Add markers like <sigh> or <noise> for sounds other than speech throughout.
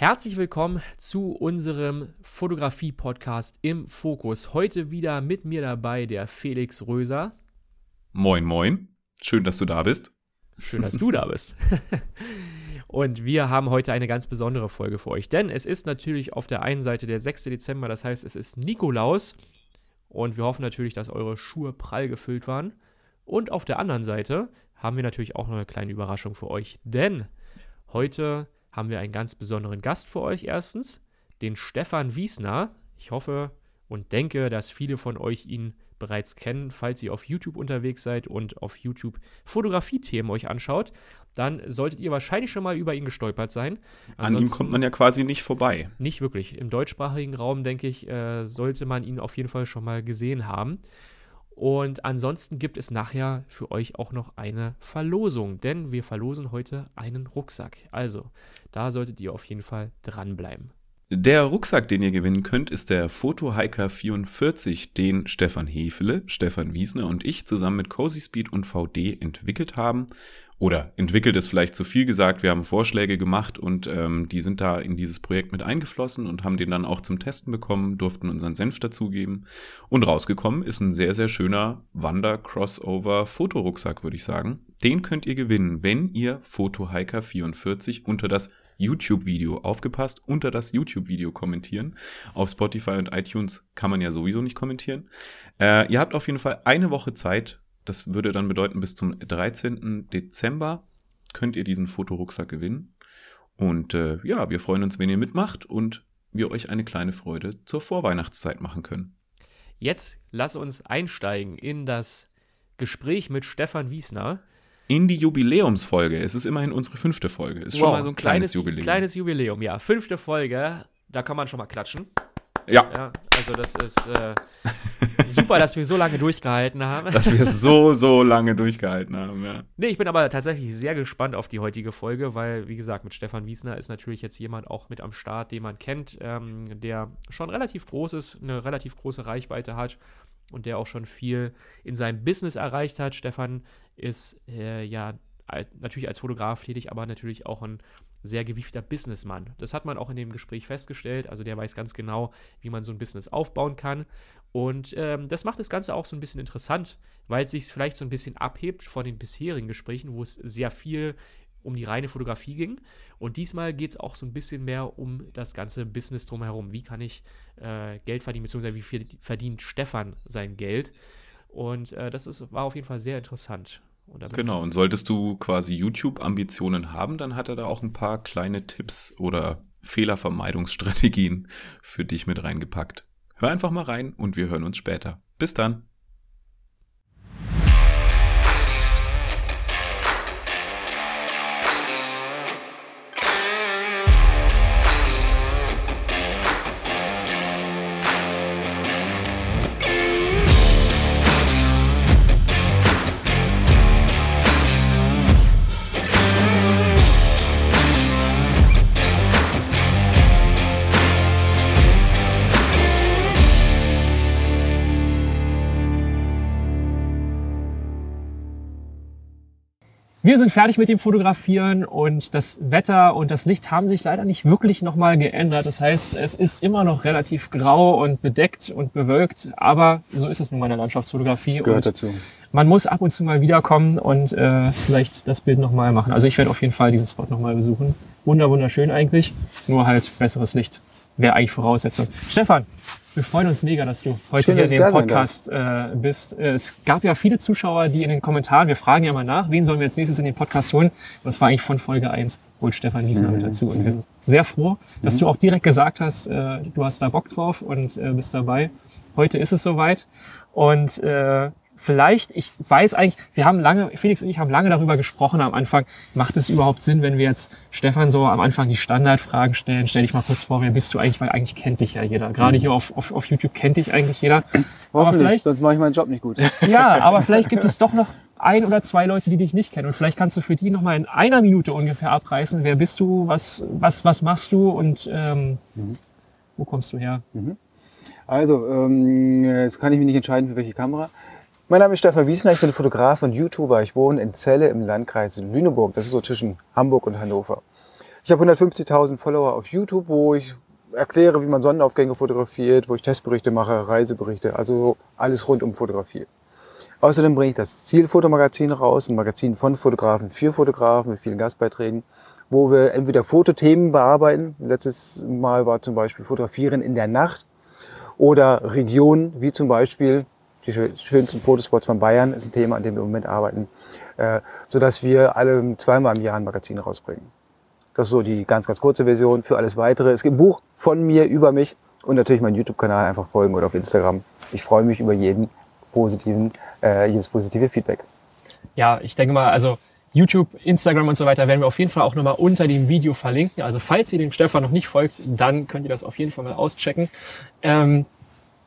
Herzlich willkommen zu unserem Fotografie-Podcast im Fokus. Heute wieder mit mir dabei der Felix Röser. Moin, moin. Schön, dass du da bist. Schön, dass du da bist. <laughs> Und wir haben heute eine ganz besondere Folge für euch, denn es ist natürlich auf der einen Seite der 6. Dezember, das heißt, es ist Nikolaus. Und wir hoffen natürlich, dass eure Schuhe prall gefüllt waren. Und auf der anderen Seite haben wir natürlich auch noch eine kleine Überraschung für euch, denn heute haben wir einen ganz besonderen Gast für euch erstens, den Stefan Wiesner. Ich hoffe und denke, dass viele von euch ihn bereits kennen, falls ihr auf YouTube unterwegs seid und auf YouTube Fotografie-Themen euch anschaut, dann solltet ihr wahrscheinlich schon mal über ihn gestolpert sein. Ansonsten An ihm kommt man ja quasi nicht vorbei. Nicht wirklich. Im deutschsprachigen Raum, denke ich, äh, sollte man ihn auf jeden Fall schon mal gesehen haben. Und ansonsten gibt es nachher für euch auch noch eine Verlosung, denn wir verlosen heute einen Rucksack. Also, da solltet ihr auf jeden Fall dranbleiben. Der Rucksack, den ihr gewinnen könnt, ist der Photo Hiker 44, den Stefan Hefele, Stefan Wiesner und ich zusammen mit Cozy Speed und VD entwickelt haben. Oder entwickelt ist vielleicht zu viel gesagt, wir haben Vorschläge gemacht und ähm, die sind da in dieses Projekt mit eingeflossen und haben den dann auch zum Testen bekommen, durften unseren Senf dazugeben. Und rausgekommen ist ein sehr, sehr schöner Wander-Crossover-Fotorucksack, würde ich sagen. Den könnt ihr gewinnen, wenn ihr Photo Hiker 44 unter das YouTube-Video. Aufgepasst, unter das YouTube-Video kommentieren. Auf Spotify und iTunes kann man ja sowieso nicht kommentieren. Äh, ihr habt auf jeden Fall eine Woche Zeit. Das würde dann bedeuten, bis zum 13. Dezember könnt ihr diesen Fotorucksack gewinnen. Und äh, ja, wir freuen uns, wenn ihr mitmacht und wir euch eine kleine Freude zur Vorweihnachtszeit machen können. Jetzt lass uns einsteigen in das Gespräch mit Stefan Wiesner in die Jubiläumsfolge. Es ist immerhin unsere fünfte Folge. Ist wow, schon mal so ein kleines, kleines Jubiläum. Kleines Jubiläum, ja. Fünfte Folge. Da kann man schon mal klatschen. Ja. ja also das ist äh, super, dass wir so lange durchgehalten haben. Dass wir <laughs> so, so lange durchgehalten haben, ja. Nee, ich bin aber tatsächlich sehr gespannt auf die heutige Folge, weil, wie gesagt, mit Stefan Wiesner ist natürlich jetzt jemand auch mit am Start, den man kennt, ähm, der schon relativ groß ist, eine relativ große Reichweite hat und der auch schon viel in seinem Business erreicht hat. Stefan ist äh, ja natürlich als Fotograf tätig, aber natürlich auch ein sehr gewiefter Businessmann. Das hat man auch in dem Gespräch festgestellt. Also der weiß ganz genau, wie man so ein Business aufbauen kann. Und ähm, das macht das Ganze auch so ein bisschen interessant, weil es sich vielleicht so ein bisschen abhebt von den bisherigen Gesprächen, wo es sehr viel um die reine Fotografie ging. Und diesmal geht es auch so ein bisschen mehr um das ganze Business drumherum. Wie kann ich äh, Geld verdienen, beziehungsweise wie viel verdient Stefan sein Geld? Und äh, das ist, war auf jeden Fall sehr interessant. Und genau, und solltest du quasi YouTube-Ambitionen haben, dann hat er da auch ein paar kleine Tipps oder Fehlervermeidungsstrategien für dich mit reingepackt. Hör einfach mal rein und wir hören uns später. Bis dann. Wir sind fertig mit dem Fotografieren und das Wetter und das Licht haben sich leider nicht wirklich nochmal geändert. Das heißt, es ist immer noch relativ grau und bedeckt und bewölkt, aber so ist es nun mal in der Landschaftsfotografie. Gehört dazu. Man muss ab und zu mal wiederkommen und äh, vielleicht das Bild nochmal machen. Also ich werde auf jeden Fall diesen Spot nochmal besuchen. Wunder, wunderschön eigentlich, nur halt besseres Licht wäre eigentlich Voraussetzung. Stefan, wir freuen uns mega, dass du heute Schön, hier in dem Podcast äh, bist. Es gab ja viele Zuschauer, die in den Kommentaren, wir fragen ja mal nach, wen sollen wir jetzt nächstes in den Podcast holen? Und das war eigentlich von Folge 1, holt Stefan Wiesner mhm. mit dazu. Und wir sind sehr froh, dass mhm. du auch direkt gesagt hast, äh, du hast da Bock drauf und äh, bist dabei. Heute ist es soweit. Und äh, vielleicht, ich weiß eigentlich, wir haben lange, Felix und ich haben lange darüber gesprochen am Anfang, macht es überhaupt Sinn, wenn wir jetzt Stefan so am Anfang die Standardfragen stellen, stell dich mal kurz vor, wer bist du eigentlich, weil eigentlich kennt dich ja jeder. Gerade hier auf, auf, auf YouTube kennt dich eigentlich jeder. Aber vielleicht, sonst mache ich meinen Job nicht gut. <laughs> Ja, aber <laughs> vielleicht gibt es doch noch ein oder zwei Leute, die dich nicht kennen. Und vielleicht kannst du für die nochmal in einer Minute ungefähr abreißen. Wer bist du? Was, was, was machst du? Und ähm, mhm. wo kommst du her? Mhm. Also, ähm, jetzt kann ich mich nicht entscheiden, für welche Kamera. Mein Name ist Stefan Wiesner, ich bin Fotograf und YouTuber. Ich wohne in Celle im Landkreis Lüneburg. Das ist so zwischen Hamburg und Hannover. Ich habe 150.000 Follower auf YouTube, wo ich erkläre, wie man Sonnenaufgänge fotografiert, wo ich Testberichte mache, Reiseberichte, also alles rund um Fotografie. Außerdem bringe ich das Zielfotomagazin raus, ein Magazin von Fotografen für Fotografen mit vielen Gastbeiträgen, wo wir entweder Fotothemen bearbeiten. Letztes Mal war zum Beispiel Fotografieren in der Nacht oder Regionen, wie zum Beispiel die schönsten Fotospots von Bayern ist ein Thema, an dem wir im Moment arbeiten, äh, sodass wir alle zweimal im Jahr ein Magazin rausbringen. Das ist so die ganz, ganz kurze Version. Für alles Weitere, es gibt ein Buch von mir über mich und natürlich meinen YouTube-Kanal einfach folgen oder auf Instagram. Ich freue mich über jeden positiven, äh, jedes positive Feedback. Ja, ich denke mal, also YouTube, Instagram und so weiter werden wir auf jeden Fall auch nochmal unter dem Video verlinken. Also falls ihr dem Stefan noch nicht folgt, dann könnt ihr das auf jeden Fall mal auschecken. Ähm,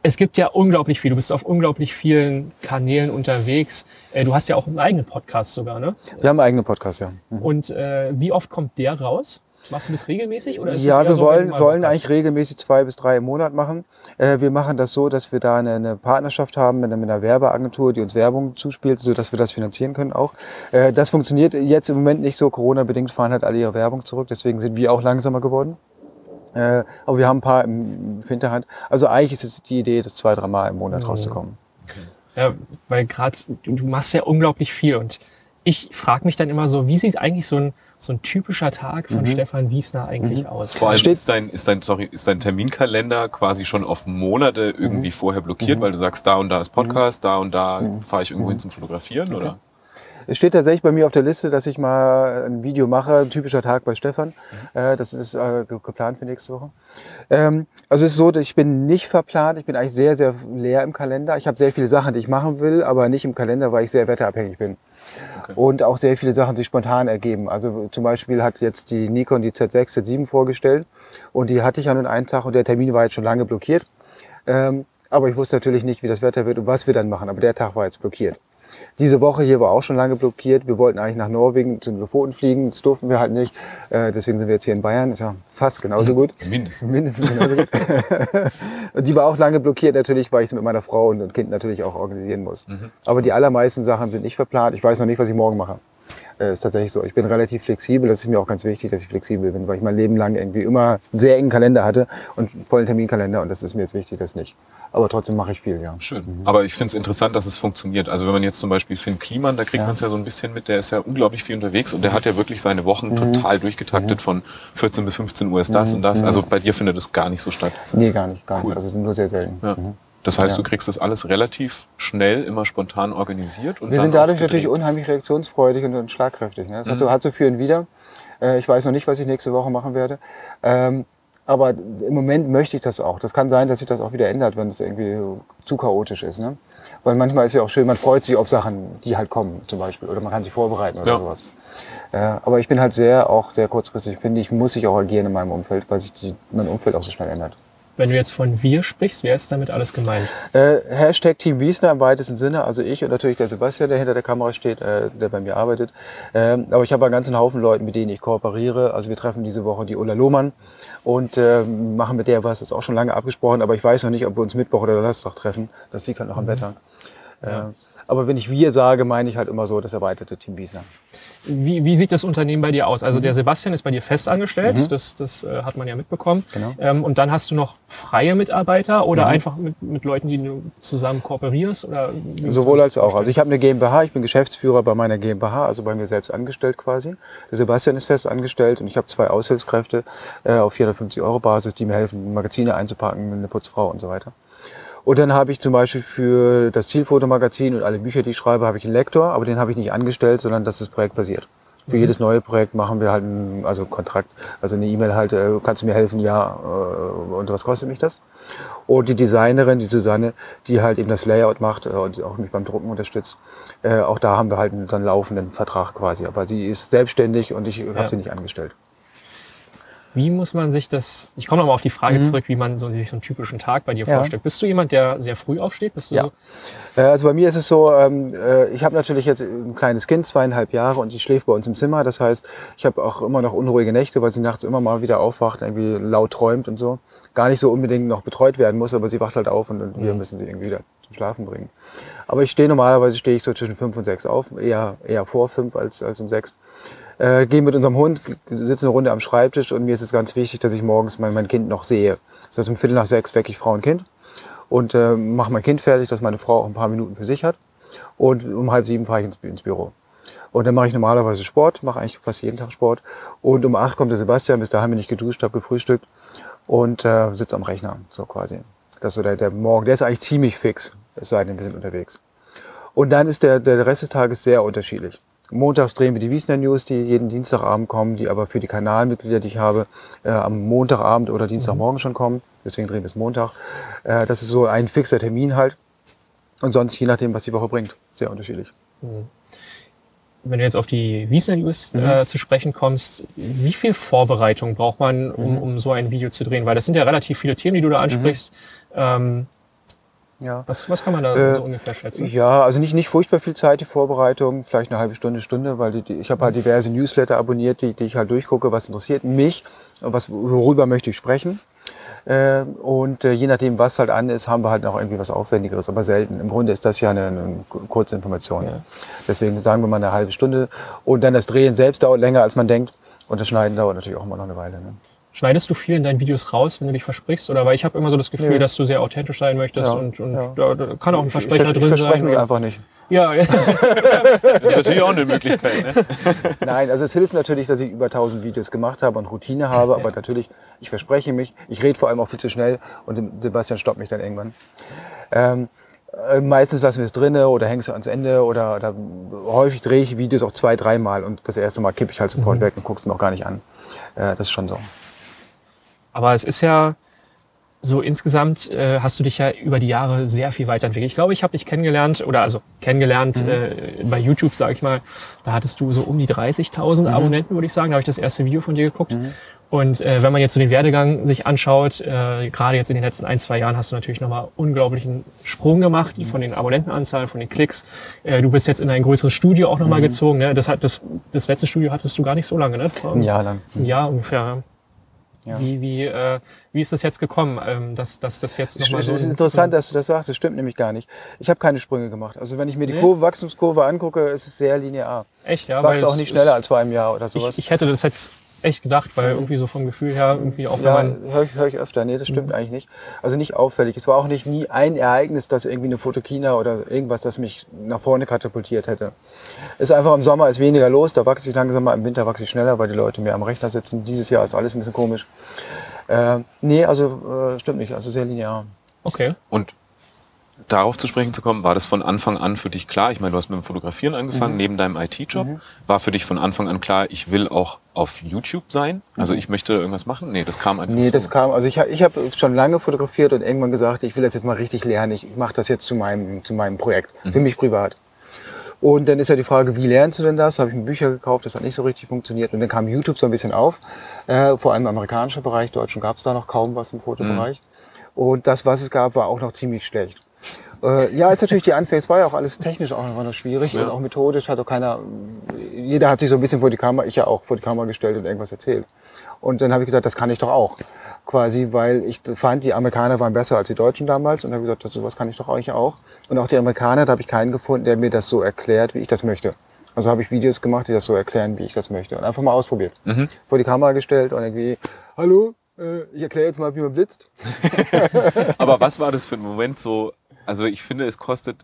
es gibt ja unglaublich viel. Du bist auf unglaublich vielen Kanälen unterwegs. Äh, du hast ja auch einen eigenen Podcast sogar, ne? Wir haben einen eigenen Podcast, ja. Mhm. Und äh, wie oft kommt der raus? Machst du das regelmäßig? Oder ist ja, wir so, wollen, wollen eigentlich regelmäßig zwei bis drei im Monat machen. Äh, wir machen das so, dass wir da eine, eine Partnerschaft haben mit, mit, einer Werbeagentur, die uns Werbung zuspielt, sodass wir das finanzieren können auch. Äh, das funktioniert jetzt im Moment nicht so. Corona-bedingt fahren halt alle ihre Werbung zurück. Deswegen sind wir auch langsamer geworden. Äh, aber wir haben ein paar im, Hinterhand. Also eigentlich ist es die Idee, das zwei, drei Mal im Monat mhm. rauszukommen. Ja, weil gerade du, machst ja unglaublich viel und ich frage mich dann immer so, wie sieht eigentlich so ein so ein typischer Tag von mhm. Stefan Wiesner eigentlich mhm. aus? Vor allem ist dein, ist dein, sorry, ist dein Terminkalender quasi schon auf Monate irgendwie mhm. vorher blockiert, mhm. weil du sagst, da und da ist Podcast, da und da mhm. fahre ich irgendwo hin zum Fotografieren, okay. oder? Es steht tatsächlich bei mir auf der Liste, dass ich mal ein Video mache, ein typischer Tag bei Stefan. Mhm. Äh, das ist äh, geplant für nächste Woche. Ähm, also es ist so, ich bin nicht verplant. Ich bin eigentlich sehr, sehr leer im Kalender. Ich habe sehr viele Sachen, die ich machen will, aber nicht im Kalender, weil ich sehr wetterabhängig bin. Okay. Und auch sehr viele Sachen sich spontan ergeben. Also zum Beispiel hat jetzt die Nikon die Z6, Z7 vorgestellt und die hatte ich an einen Tag und der Termin war jetzt schon lange blockiert. Ähm, aber ich wusste natürlich nicht, wie das Wetter wird und was wir dann machen. Aber der Tag war jetzt blockiert. Diese Woche hier war auch schon lange blockiert. Wir wollten eigentlich nach Norwegen zu den Lofoten fliegen. Das durften wir halt nicht. Äh, deswegen sind wir jetzt hier in Bayern. Ist ja fast genauso gut. <laughs> Mindestens. Mindestens genauso gut. <laughs> und die war auch lange blockiert natürlich, weil ich es mit meiner Frau und Kind natürlich auch organisieren muss. Mhm. Aber die allermeisten Sachen sind nicht verplant. Ich weiß noch nicht, was ich morgen mache. Äh, ist tatsächlich so. Ich bin relativ flexibel. Das ist mir auch ganz wichtig, dass ich flexibel bin, weil ich mein Leben lang irgendwie immer einen sehr engen Kalender hatte und einen vollen Terminkalender. Und das ist mir jetzt wichtig, das nicht aber trotzdem mache ich viel, ja. Schön. Mhm. Aber ich finde es interessant, dass es funktioniert. Also wenn man jetzt zum Beispiel Finn Kliman, da kriegt ja. man es ja so ein bisschen mit, der ist ja unglaublich viel unterwegs und der hat ja wirklich seine Wochen mhm. total durchgetaktet mhm. von 14 bis 15 Uhr ist das mhm. und das. Also bei dir findet es gar nicht so statt. Nee, gar nicht, gar cool. nicht. Also es ist nur sehr selten. Ja. Mhm. Das heißt, ja. du kriegst das alles relativ schnell, immer spontan organisiert. Und Wir sind dadurch natürlich unheimlich reaktionsfreudig und, und schlagkräftig. Ne? Das hat, so, hat so für und wieder. Äh, ich weiß noch nicht, was ich nächste Woche machen werde. Ähm, aber im Moment möchte ich das auch. Das kann sein, dass sich das auch wieder ändert, wenn es irgendwie zu chaotisch ist. Ne? Weil manchmal ist ja auch schön, man freut sich auf Sachen, die halt kommen, zum Beispiel. Oder man kann sich vorbereiten oder ja. sowas. Äh, aber ich bin halt sehr, auch sehr kurzfristig, finde ich, muss ich auch agieren in meinem Umfeld, weil sich die, mein Umfeld auch so schnell ändert. Wenn du jetzt von wir sprichst, wer ist damit alles gemeint? Äh, Hashtag Team Wiesner im weitesten Sinne, also ich und natürlich der Sebastian, der hinter der Kamera steht, äh, der bei mir arbeitet. Ähm, aber ich habe einen ganzen Haufen Leuten, mit denen ich kooperiere. Also wir treffen diese Woche die Ulla Lohmann und äh, machen mit der was, das ist auch schon lange abgesprochen, aber ich weiß noch nicht, ob wir uns Mittwoch oder Donnerstag treffen. Das liegt halt noch am mhm. Wetter. Ja. Äh, aber wenn ich wir sage, meine ich halt immer so das erweiterte Team Wiesner. Wie, wie sieht das Unternehmen bei dir aus? Also der Sebastian ist bei dir fest angestellt, mhm. das, das äh, hat man ja mitbekommen. Genau. Ähm, und dann hast du noch freie Mitarbeiter oder mhm. einfach mit, mit Leuten, die du zusammen kooperierst? Oder Sowohl als auch. Also ich habe eine GmbH, ich bin Geschäftsführer bei meiner GmbH, also bei mir selbst angestellt quasi. Der Sebastian ist fest angestellt und ich habe zwei Aushilfskräfte äh, auf 450 Euro Basis, die mir helfen, Magazine einzupacken, eine Putzfrau und so weiter. Und dann habe ich zum Beispiel für das Zielfotomagazin und alle Bücher, die ich schreibe, habe ich einen Lektor, aber den habe ich nicht angestellt, sondern das ist projektbasiert. Für mhm. jedes neue Projekt machen wir halt einen, also Kontrakt, also eine E-Mail halt, äh, kannst du mir helfen? Ja, äh, und was kostet mich das? Und die Designerin, die Susanne, die halt eben das Layout macht äh, und auch mich beim Drucken unterstützt, auch da haben wir halt einen dann laufenden Vertrag quasi. Aber sie ist selbstständig und ich ja. habe sie nicht angestellt. Wie muss man sich das, ich komme nochmal auf die Frage mhm. zurück, wie man so, sich so einen typischen Tag bei dir ja. vorstellt. Bist du jemand, der sehr früh aufsteht? Bist du ja. So? Äh, also bei mir ist es so, ähm, äh, ich habe natürlich jetzt ein kleines Kind, zweieinhalb Jahre und die schläft bei uns im Zimmer. Das heißt, ich habe auch immer noch unruhige Nächte, weil sie nachts immer mal wieder aufwacht, irgendwie laut träumt und so. Gar nicht so unbedingt noch betreut werden muss, aber sie wacht halt auf und, und wir mhm. müssen sie irgendwie wieder zum Schlafen bringen. Aber ich stehe normalerweise stehe ich so zwischen fünf und sechs auf, eher, eher vor fünf als, als um sechs. Äh, gehen mit unserem Hund, sitzen eine Runde am Schreibtisch und mir ist es ganz wichtig, dass ich morgens mein, mein Kind noch sehe. Das heißt, um Viertel nach sechs wecke ich Frau und Kind und äh, mache mein Kind fertig, dass meine Frau auch ein paar Minuten für sich hat. Und um halb sieben fahre ich ins, ins Büro. Und dann mache ich normalerweise Sport, mache eigentlich fast jeden Tag Sport. Und um acht kommt der Sebastian, bis dahin bin ich geduscht, habe gefrühstückt und äh, sitze am Rechner, so quasi. Das ist so der, der Morgen, der ist eigentlich ziemlich fix, es sei denn, wir sind unterwegs. Und dann ist der, der Rest des Tages sehr unterschiedlich. Montags drehen wir die Wiesner News, die jeden Dienstagabend kommen, die aber für die Kanalmitglieder, die ich habe, äh, am Montagabend oder Dienstagmorgen schon kommen. Deswegen drehen wir es Montag. Äh, das ist so ein fixer Termin halt. Und sonst je nachdem, was die Woche bringt. Sehr unterschiedlich. Wenn du jetzt auf die Wiesner News äh, zu sprechen kommst, wie viel Vorbereitung braucht man, um, um so ein Video zu drehen? Weil das sind ja relativ viele Themen, die du da ansprichst. Ähm, Ja. was, was kann man da Äh, so ungefähr schätzen? Ja, also nicht, nicht furchtbar viel Zeit, die Vorbereitung, vielleicht eine halbe Stunde, Stunde, weil die, ich habe halt diverse Newsletter abonniert, die, die ich halt durchgucke, was interessiert mich, was, worüber möchte ich sprechen. Äh, und äh, je nachdem, was halt an ist, haben wir halt noch irgendwie was Aufwendigeres, aber selten. Im Grunde ist das ja eine, eine kurze Information. Ja. Deswegen sagen wir mal eine halbe Stunde. Und dann das Drehen selbst dauert länger, als man denkt. Und das Schneiden dauert natürlich auch immer noch eine Weile. Ne? Schneidest du viel in deinen Videos raus, wenn du dich versprichst? Oder weil ich habe immer so das Gefühl, Nee. dass du sehr authentisch sein möchtest Ja, und, und ja. da, kann auch ein Ich, Versprecher ich, ich drin verspreche sein. mich oder- einfach nicht. Ja, ja. <laughs> Das ist natürlich auch eine Möglichkeit. Ne? <laughs> Nein, also es hilft natürlich, dass ich über 1000 Videos gemacht habe und Routine habe, aber natürlich, ich verspreche mich, ich rede vor allem auch viel zu schnell und Sebastian stoppt mich dann irgendwann. Ähm, äh, meistens lassen wir es drinne oder hängen es ans Ende oder, oder häufig drehe ich Videos auch zwei, dreimal und das erste Mal kippe ich halt sofort weg und gucke es mir auch gar nicht an. Äh, das ist schon so. Aber es ist ja so insgesamt äh, hast du dich ja über die Jahre sehr viel weiterentwickelt. Ich glaube, ich habe dich kennengelernt oder also kennengelernt äh, bei YouTube, sage ich mal. Da hattest du so um die 30.000 Abonnenten, würde ich sagen. Da habe ich das erste Video von dir geguckt. Und äh, wenn man jetzt so den Werdegang sich anschaut, äh, gerade jetzt in den letzten ein, zwei Jahren hast du natürlich nochmal unglaublichen Sprung gemacht von den Abonnentenanzahlen, von den Klicks. Äh, du bist jetzt in ein größeres Studio auch nochmal gezogen. Ne? Das, hat, das, das letzte Studio hattest du gar nicht so lange, ne? Ein Jahr lang. ein Jahr ungefähr. Ja. Wie, wie, äh, wie ist das jetzt gekommen, ähm, dass, dass das jetzt nochmal so... es ist interessant, dass du das sagst. Das stimmt nämlich gar nicht. Ich habe keine Sprünge gemacht. Also wenn ich mir die Nee? Kurve, Wachstumskurve angucke, ist es sehr linear. Echt, ja? Wächst auch nicht schneller als vor einem Jahr oder sowas. Ich, ich hätte das jetzt echt gedacht, weil irgendwie so vom Gefühl her, irgendwie auch Ja, höre ich, hör ich öfter. Nee, das stimmt eigentlich nicht. Also nicht auffällig. Es war auch nicht nie ein Ereignis, das irgendwie eine Fotokina oder irgendwas, das mich nach vorne katapultiert hätte. Es ist einfach im Sommer ist weniger los, da wachse ich langsamer, im Winter wachse ich schneller, weil die Leute mehr am Rechner sitzen. Dieses Jahr ist alles ein bisschen komisch. Äh, nee, also äh, stimmt nicht. Also sehr linear. Okay. Und darauf zu sprechen zu kommen, war das von Anfang an für dich klar? Ich meine, du hast mit dem Fotografieren angefangen, neben deinem IT-Job. War für dich von Anfang an klar, ich will auch auf YouTube sein? Also ich möchte irgendwas machen? Nee, das kam einfach Nee, so. das kam, also ich, ich habe schon lange fotografiert und irgendwann gesagt, ich will das jetzt mal richtig lernen. Ich mache das jetzt zu meinem, zu meinem Projekt, für mich privat. Und dann ist ja die Frage, wie lernst du denn das? Habe ich mir Bücher gekauft, das hat nicht so richtig funktioniert. Und dann kam YouTube so ein bisschen auf, äh, vor allem im amerikanischen Bereich. Deutschen gab es da noch kaum was im Fotobereich. Und das, was es gab, war auch noch ziemlich schlecht. Äh, ja, ist natürlich die Anfänge, es war ja auch alles technisch auch noch, schwierig und auch methodisch hat auch keiner, jeder hat sich so ein bisschen vor die Kamera, ich ja auch vor die Kamera gestellt und irgendwas erzählt. Und dann habe ich gesagt, das kann ich doch auch. Quasi, weil ich fand, die Amerikaner waren besser als die Deutschen damals und habe gesagt, das, sowas kann ich doch eigentlich auch. Und auch die Amerikaner, da habe ich keinen gefunden, der mir das so erklärt, wie ich das möchte. Also habe ich Videos gemacht, die das so erklären, wie ich das möchte. Und einfach mal ausprobiert. Vor die Kamera gestellt und irgendwie, hallo, äh, ich erkläre jetzt mal, wie man blitzt. <laughs> Aber was war das für ein Moment so? Also ich finde, es kostet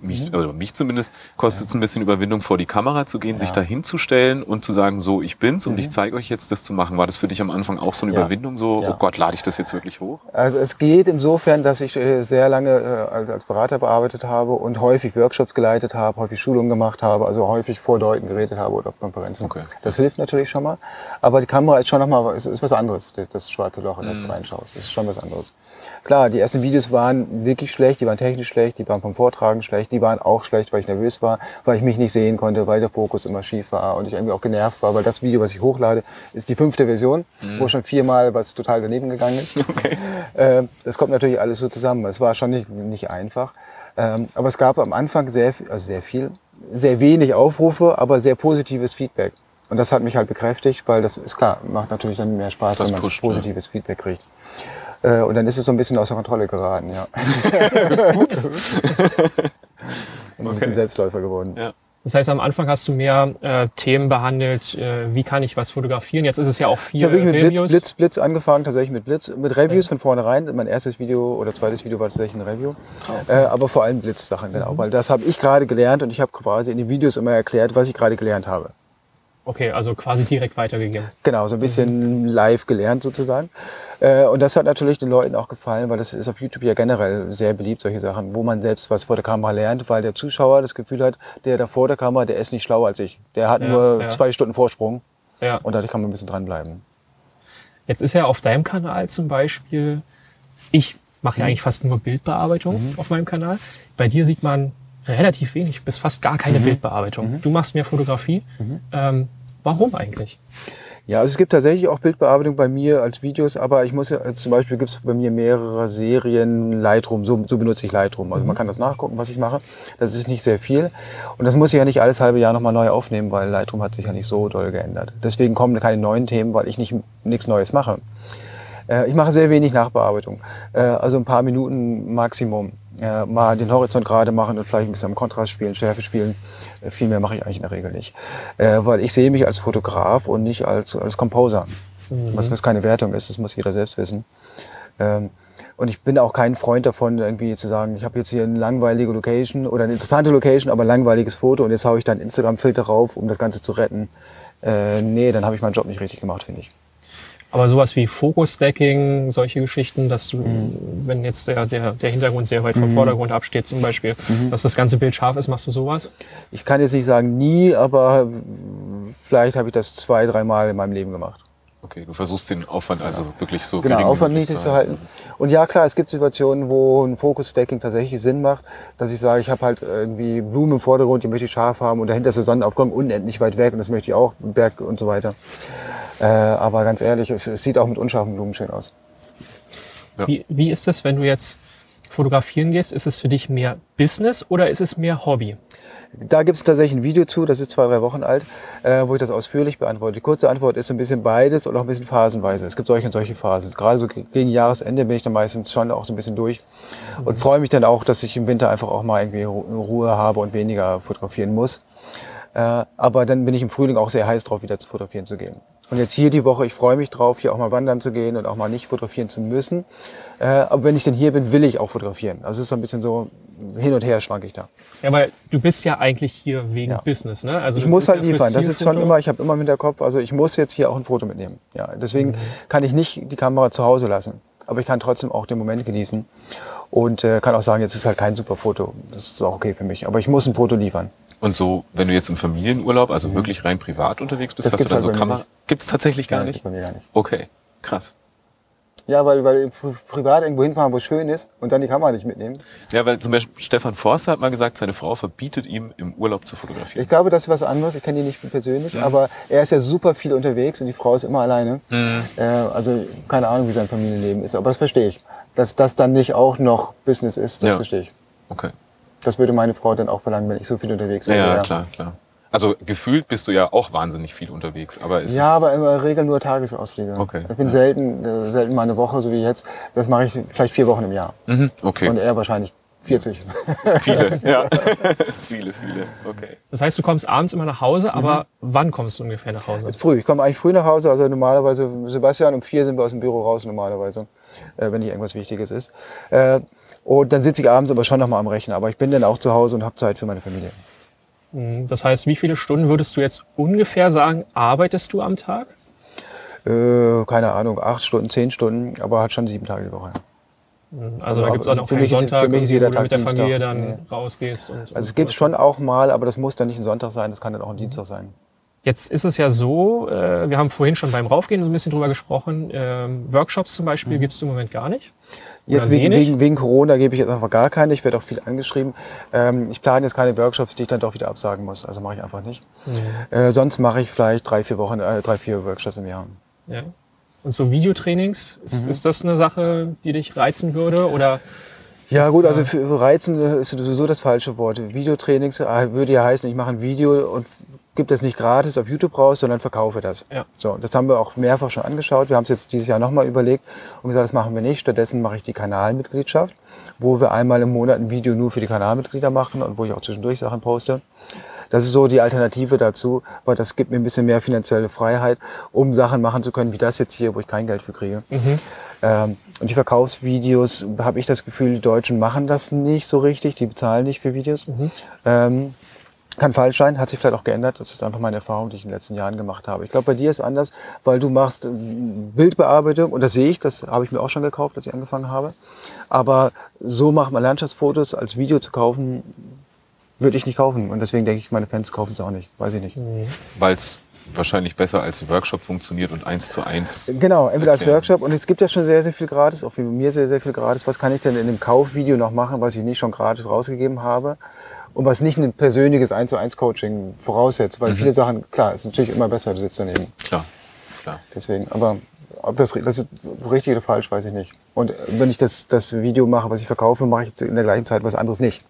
mich, Mhm. oder mich zumindest, kostet es ein bisschen Überwindung vor die Kamera zu gehen, sich da hinzustellen und zu sagen, so, ich bin's und ich zeige euch jetzt das zu machen. War das für dich am Anfang auch so eine Mhm. Ja. Überwindung, so, Ja. oh Gott, lade ich das jetzt wirklich hoch? Also es geht insofern, dass ich äh, sehr lange äh, als, Berater bearbeitet habe und häufig Workshops geleitet habe, häufig Schulungen gemacht habe, also häufig vor Leuten geredet habe oder auf Konferenzen. Okay. Das hilft natürlich schon mal. Aber die Kamera ist schon nochmal, ist, ist was anderes, das, das schwarze Loch, in das du reinschaust. Das ist schon was anderes. Klar, die ersten Videos waren wirklich schlecht, die waren technisch schlecht, die waren vom Vortragen schlecht, die waren auch schlecht, weil ich nervös war, weil ich mich nicht sehen konnte, weil der Fokus immer schief war und ich irgendwie auch genervt war, weil das Video, was ich hochlade, ist die fünfte Version, wo schon viermal was total daneben gegangen ist. <laughs> Ähm, das kommt natürlich alles so zusammen. Es war schon nicht, nicht einfach. Ähm, aber es gab am Anfang sehr, viel- also sehr viel, sehr wenig Aufrufe, aber sehr positives Feedback. Und das hat mich halt bekräftigt, weil das ist klar, macht natürlich dann mehr Spaß, Das wenn man pusht, ne? positives Feedback kriegt. Äh, und dann ist es so ein bisschen außer Kontrolle geraten, ja. <laughs> Ups. <laughs> Und ein bisschen Selbstläufer geworden. Ja. Das heißt, am Anfang hast du mehr äh, Themen behandelt, äh, wie kann ich was fotografieren. Jetzt ist es ja auch viel Ich habe wirklich mit Blitz. Blitz, Blitz angefangen, tatsächlich mit Blitz, mit Reviews von vornherein. Mein erstes Video oder zweites Video war tatsächlich ein Review. Ah, Äh, aber vor allem Blitz-Sachen, genau. Mhm. Weil das habe ich gerade gelernt und ich habe quasi in den Videos immer erklärt, was ich gerade gelernt habe. Okay, also quasi direkt weitergegeben. Genau, so ein bisschen live gelernt sozusagen. Äh, und das hat natürlich den Leuten auch gefallen, weil das ist auf YouTube ja generell sehr beliebt, solche Sachen, wo man selbst was vor der Kamera lernt, weil der Zuschauer das Gefühl hat, der da vor der Kamera, der ist nicht schlauer als ich. Der hat Ja, nur ja. zwei Stunden Vorsprung Ja. und dadurch kann man ein bisschen dranbleiben. Jetzt ist ja auf deinem Kanal zum Beispiel, ich mache Mhm. ja eigentlich fast nur Bildbearbeitung auf meinem Kanal. Bei dir sieht man relativ wenig bis fast gar Mhm. keine Bildbearbeitung. Du machst mehr Fotografie. Ähm, warum eigentlich? Ja, also es gibt tatsächlich auch Bildbearbeitung bei mir als Videos, aber ich muss ja, also zum Beispiel gibt es bei mir mehrere Serien Lightroom, so, so benutze ich Lightroom. Also man kann das nachgucken, was ich mache. Das ist nicht sehr viel. Und das muss ich ja nicht alles halbe Jahr nochmal neu aufnehmen, weil Lightroom hat sich ja nicht so doll geändert. Deswegen kommen keine neuen Themen, weil ich nicht nichts Neues mache. Äh, ich mache sehr wenig Nachbearbeitung. Äh, also ein paar Minuten Maximum. Äh, mal den Horizont gerade machen und vielleicht ein bisschen am Kontrast spielen, Schärfe spielen. Äh, viel mehr mache ich eigentlich in der Regel nicht. Äh, weil ich sehe mich als Fotograf und nicht als, als Composer. Was, was keine Wertung ist, das muss jeder selbst wissen. Ähm, und ich bin auch kein Freund davon, irgendwie zu sagen, ich habe jetzt hier eine langweilige Location oder eine interessante Location, aber ein langweiliges Foto und jetzt haue ich da einen Instagram-Filter rauf, um das Ganze zu retten. Äh, nee, dann habe ich meinen Job nicht richtig gemacht, finde ich. Aber sowas wie Focus-Stacking, solche Geschichten, dass du, Mhm. wenn jetzt der, der, der Hintergrund sehr weit vom Vordergrund absteht zum Beispiel, Mhm. dass das ganze Bild scharf ist, machst du sowas? Ich kann jetzt nicht sagen nie, aber vielleicht habe ich das zwei, dreimal in meinem Leben gemacht. Okay, du versuchst den Aufwand also wirklich so Genau, gering wie Aufwand möglich niedrig zu halten. Und ja, klar, es gibt Situationen, wo ein Focus-Stacking tatsächlich Sinn macht, dass ich sage, ich habe halt irgendwie Blumen im Vordergrund, die möchte ich scharf haben und dahinter ist der Sonnenaufgang unendlich weit weg und das möchte ich auch, Berg und so weiter. Äh, aber ganz ehrlich, es, es sieht auch mit unscharfen Blumen schön aus. Ja. Wie, wie ist es, wenn du jetzt fotografieren gehst? Ist es für dich mehr Business oder ist es mehr Hobby? Da gibt es tatsächlich ein Video zu, das ist zwei, drei Wochen alt, äh, wo ich das ausführlich beantworte. Die kurze Antwort ist so ein bisschen beides und auch ein bisschen phasenweise. Es gibt solche und solche Phasen. Gerade so gegen Jahresende bin ich dann meistens schon auch so ein bisschen durch und freue mich dann auch, dass ich im Winter einfach auch mal irgendwie Ru- Ruhe habe und weniger fotografieren muss. Äh, aber dann bin ich im Frühling auch sehr heiß drauf, wieder zu fotografieren zu gehen. Und jetzt hier die Woche, ich freue mich drauf, hier auch mal wandern zu gehen und auch mal nicht fotografieren zu müssen. Äh, aber wenn ich denn hier bin, will ich auch fotografieren. Also es ist so ein bisschen so, hin und her schwank ich da. Ja, weil du bist ja eigentlich hier wegen Ja. Business, ne? Also Ich muss halt ja liefern. Das ist schon immer, ich habe immer im Hinterkopf, also ich muss jetzt hier auch ein Foto mitnehmen. Ja, deswegen Mhm. kann ich nicht die Kamera zu Hause lassen. Aber ich kann trotzdem auch den Moment genießen und äh, kann auch sagen, jetzt ist halt kein super Foto. Das ist auch okay für mich. Aber ich muss ein Foto liefern. Und so, wenn du jetzt im Familienurlaub, also wirklich rein privat unterwegs bist, Das hast du dann so halt mir Kamera? Gibt's tatsächlich gar Ja, nicht? bei mir gar nicht. Okay, krass. Ja, weil, weil pri- privat irgendwo hinfahren, wo es schön ist und dann die Kamera nicht mitnehmen. Ja, weil zum Beispiel Stefan Forster hat mal gesagt, seine Frau verbietet ihm, im Urlaub zu fotografieren. Ich glaube, das ist was anderes. Ich kenne ihn nicht persönlich, aber er ist ja super viel unterwegs und die Frau ist immer alleine. Äh, also keine Ahnung, wie sein Familienleben ist, aber das verstehe ich. Dass das dann nicht auch noch Business ist, das Ja. verstehe ich. Okay. Das würde meine Frau dann auch verlangen, wenn ich so viel unterwegs Ja, wäre. ja, klar, klar. Also gefühlt bist du ja auch wahnsinnig viel unterwegs, aber es Ja, ist aber in der Regel nur Tagesausflüge. Okay, Ich bin ja. selten, äh, selten mal eine Woche, so wie jetzt. Das mache ich vielleicht vier Wochen im Jahr. mhm, okay. Und er wahrscheinlich 40. <laughs> viele, <laughs> ja. <laughs> viele, viele. Okay. Das heißt, du kommst abends immer nach Hause, Mhm. aber wann kommst du ungefähr nach Hause? Früh. Ich komme eigentlich früh nach Hause. Also normalerweise, Sebastian, um vier sind wir aus dem Büro raus normalerweise, äh, wenn nicht irgendwas Wichtiges ist. Äh, und dann sitze ich abends aber schon noch mal am Rechner. Aber ich bin dann auch zu Hause und habe Zeit für meine Familie. Mhm. Das heißt, wie viele Stunden würdest du jetzt ungefähr sagen, arbeitest du am Tag? Äh, keine Ahnung, acht Stunden, zehn Stunden, aber hat schon sieben Tage die Woche. Also da Aber gibt es auch noch für keinen Sonntag, für mich ist wo du Tag mit der Dienstag. Familie dann Nee. rausgehst. Und, Also es gibt sowas. schon auch mal, aber das muss dann nicht ein Sonntag sein, das kann dann auch ein Dienstag sein. Jetzt ist es ja so, äh, wir haben vorhin schon beim Raufgehen so ein bisschen drüber gesprochen, ähm, Workshops zum Beispiel gibt es im Moment gar nicht. Jetzt wegen, wegen, wegen Corona gebe ich jetzt einfach gar keine. Ich werde auch viel angeschrieben. Ähm, ich plane jetzt keine Workshops, die ich dann doch wieder absagen muss. Also mache ich einfach nicht. Äh, sonst mache ich vielleicht drei, vier Wochen, äh, drei, vier Workshops im Jahr. Ja. Und so Videotrainings, ist, Mhm. ist das eine Sache, die dich reizen würde? Oder Ja gut, also für Reizen ist sowieso das falsche Wort. Videotrainings äh, würde ja heißen, ich mache ein Video und gebe das nicht gratis auf YouTube raus, sondern verkaufe das. Ja. So, das haben wir auch mehrfach schon angeschaut. Wir haben es jetzt dieses Jahr nochmal überlegt und gesagt, das machen wir nicht. Stattdessen mache ich die Kanalmitgliedschaft, wo wir einmal im Monat ein Video nur für die Kanalmitglieder machen und wo ich auch zwischendurch Sachen poste. Das ist so die Alternative dazu, weil das gibt mir ein bisschen mehr finanzielle Freiheit, um Sachen machen zu können, wie das jetzt hier, wo ich kein Geld für kriege. Ähm, und die Verkaufsvideos, habe ich das Gefühl, die Deutschen machen das nicht so richtig, die bezahlen nicht für Videos. Ähm, kann falsch sein, hat sich vielleicht auch geändert. Das ist einfach meine Erfahrung, die ich in den letzten Jahren gemacht habe. Ich glaube, bei dir ist anders, weil du machst ähm, Bildbearbeitung und das sehe ich, das habe ich mir auch schon gekauft, als ich angefangen habe. Aber so macht man Landschaftsfotos als Video zu kaufen, würde ich nicht kaufen. Und deswegen denke ich, meine Fans kaufen es auch nicht. Weiß ich nicht. Weil es wahrscheinlich besser als Workshop funktioniert und eins zu eins. Genau, entweder als. Workshop und es gibt ja schon sehr, sehr viel gratis, auch für mir sehr, sehr viel gratis. Was kann ich denn in dem Kaufvideo noch machen, was ich nicht schon gratis rausgegeben habe? Und was nicht ein persönliches 1 zu 1 Coaching voraussetzt, weil viele Sachen, klar, ist natürlich immer besser, du sitzt daneben. Klar, klar. Deswegen, aber ob das, das ist richtig oder falsch, weiß ich nicht. Und wenn ich das, das Video mache, was ich verkaufe, mache ich in der gleichen Zeit was anderes nicht.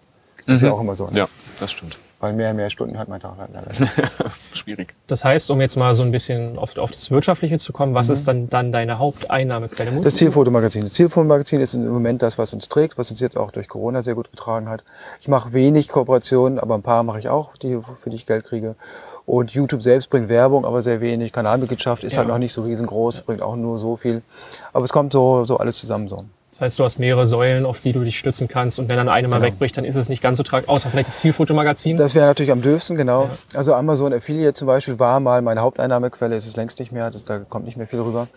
Das ist ja auch immer so. Ne? Ja, das stimmt. Weil mehr, mehr Stunden hat mein Tag halt leider. <laughs> Schwierig. Das heißt, um jetzt mal so ein bisschen auf, auf das Wirtschaftliche zu kommen, was ist dann, dann deine Haupteinnahmequelle? Das Zielfotomagazin. Das Zielfotomagazin ist im Moment das, was uns trägt, was uns jetzt auch durch Corona sehr gut getragen hat. Ich mache wenig Kooperationen, aber ein paar mache ich auch, die, für die ich Geld kriege. Und YouTube selbst bringt Werbung, aber sehr wenig. Kanalmitgliedschaft ist Ja. halt noch nicht so riesengroß, bringt auch nur so viel. Aber es kommt so, so alles zusammen so. Das heißt, du hast mehrere Säulen, auf die du dich stützen kannst. Und wenn dann eine mal wegbricht, dann ist es nicht ganz so tragisch. Außer vielleicht das Zielfotomagazin. Das wäre natürlich am dürfsten, genau. Also Amazon Affiliate zum Beispiel war mal meine Haupteinnahmequelle, ist es längst nicht mehr, das, da kommt nicht mehr viel rüber.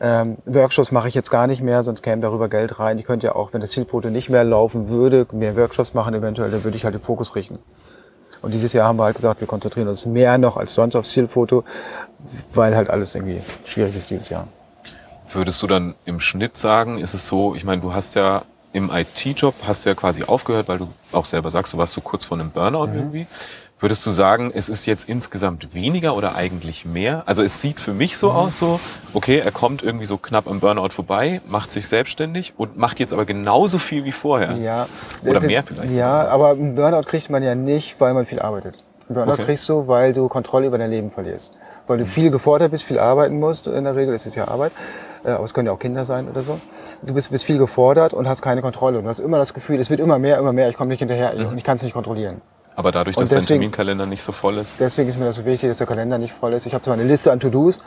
Ähm, Workshops mache ich jetzt gar nicht mehr, sonst käme darüber Geld rein. Ich könnte ja auch, wenn das Zielfoto nicht mehr laufen würde, mehr Workshops machen eventuell, dann würde ich halt den Fokus richten. Und dieses Jahr haben wir halt gesagt, wir konzentrieren uns mehr noch als sonst aufs Zielfoto, weil halt alles irgendwie schwierig ist dieses Jahr. Würdest du dann im Schnitt sagen, ist es so, ich meine, du hast ja im IT-Job, hast du ja quasi aufgehört, weil du auch selber sagst, du warst so kurz vor einem Burnout irgendwie. Würdest du sagen, es ist jetzt insgesamt weniger oder eigentlich mehr? Also es sieht für mich so aus, so, okay, er kommt irgendwie so knapp am Burnout vorbei, macht sich selbstständig und macht jetzt aber genauso viel wie vorher. Ja. Oder D- mehr vielleicht Ja, aber einen Burnout kriegt man ja nicht, weil man viel arbeitet. Einen Burnout Okay. kriegst du, weil du Kontrolle über dein Leben verlierst. Weil du viel gefordert bist, viel arbeiten musst, in der Regel, ist ja Arbeit, äh, aber es können ja auch Kinder sein oder so. Du bist, bist viel gefordert und hast keine Kontrolle. Und du hast immer das Gefühl, es wird immer mehr, immer mehr, ich komme nicht hinterher und ich kann es nicht kontrollieren. Aber dadurch, dass dein deswegen- Terminkalender nicht so voll ist. Deswegen ist mir das so wichtig, dass der Kalender nicht voll ist. Ich habe zwar eine Liste an To-Dos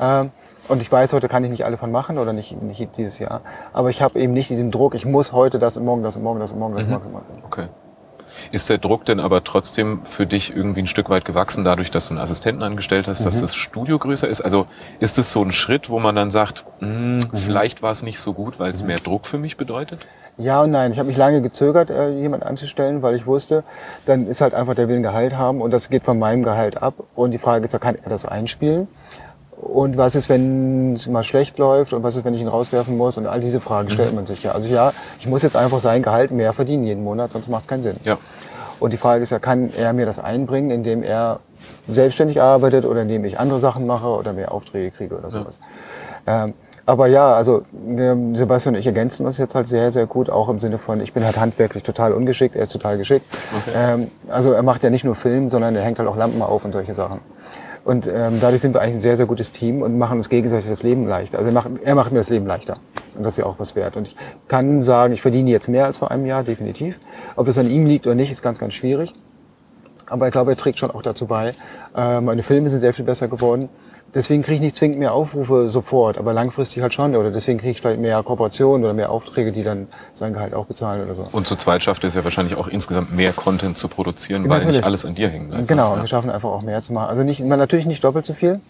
ähm, und ich weiß, heute kann ich nicht alle von machen oder nicht, nicht dieses Jahr. Aber ich habe eben nicht diesen Druck, ich muss heute das und morgen das und morgen das und morgen das machen. Okay. Ist der Druck denn aber trotzdem für dich irgendwie ein Stück weit gewachsen, dadurch, dass du einen Assistenten angestellt hast, Mhm. dass das Studio größer ist? Also ist es so ein Schritt, wo man dann sagt, "Hm, Mhm. vielleicht war es nicht so gut, weil es mehr Druck für mich bedeutet? Ja und nein. Ich habe mich lange gezögert, äh, jemanden anzustellen, weil ich wusste, dann ist halt einfach der will ein Gehalt haben und das geht von meinem Gehalt ab. Und die Frage ist, kann er das einspielen? Und was ist, wenn es mal schlecht läuft und was ist, wenn ich ihn rauswerfen muss? Und all diese Fragen stellt man sich ja. Also ja, ich muss jetzt einfach sein Gehalt mehr verdienen jeden Monat, sonst macht es keinen Sinn. Ja. Und die Frage ist ja, kann er mir das einbringen, indem er selbstständig arbeitet oder indem ich andere Sachen mache oder mehr Aufträge kriege oder sowas. Ähm, aber ja, also ähm, Sebastian und ich ergänzen uns jetzt halt sehr, sehr gut, auch im Sinne von, ich bin halt handwerklich total ungeschickt, er ist total geschickt. Ähm, also er macht ja nicht nur Film, sondern er hängt halt auch Lampen auf und solche Sachen. Und ähm, dadurch sind wir eigentlich ein sehr, sehr gutes Team und machen uns gegenseitig das Leben leichter. Also er macht, er macht mir das Leben leichter. Und das ist ja auch was wert. Und ich kann sagen, ich verdiene jetzt mehr als vor einem Jahr, definitiv. Ob das an ihm liegt oder nicht, ist ganz, ganz schwierig. Aber ich glaube, er trägt schon auch dazu bei. Äh, meine Filme sind sehr viel besser geworden. Deswegen kriege ich nicht zwingend mehr Aufrufe sofort, aber langfristig halt schon. Oder deswegen kriege ich vielleicht mehr Kooperationen oder mehr Aufträge, die dann sein Gehalt auch bezahlen oder so. Und zu zweit schafft es ja wahrscheinlich auch insgesamt mehr Content zu produzieren, Ja, weil natürlich. nicht alles an dir hängt. einfach. Genau, und Ja. wir schaffen einfach auch mehr zu machen. Also nicht, natürlich nicht doppelt so viel,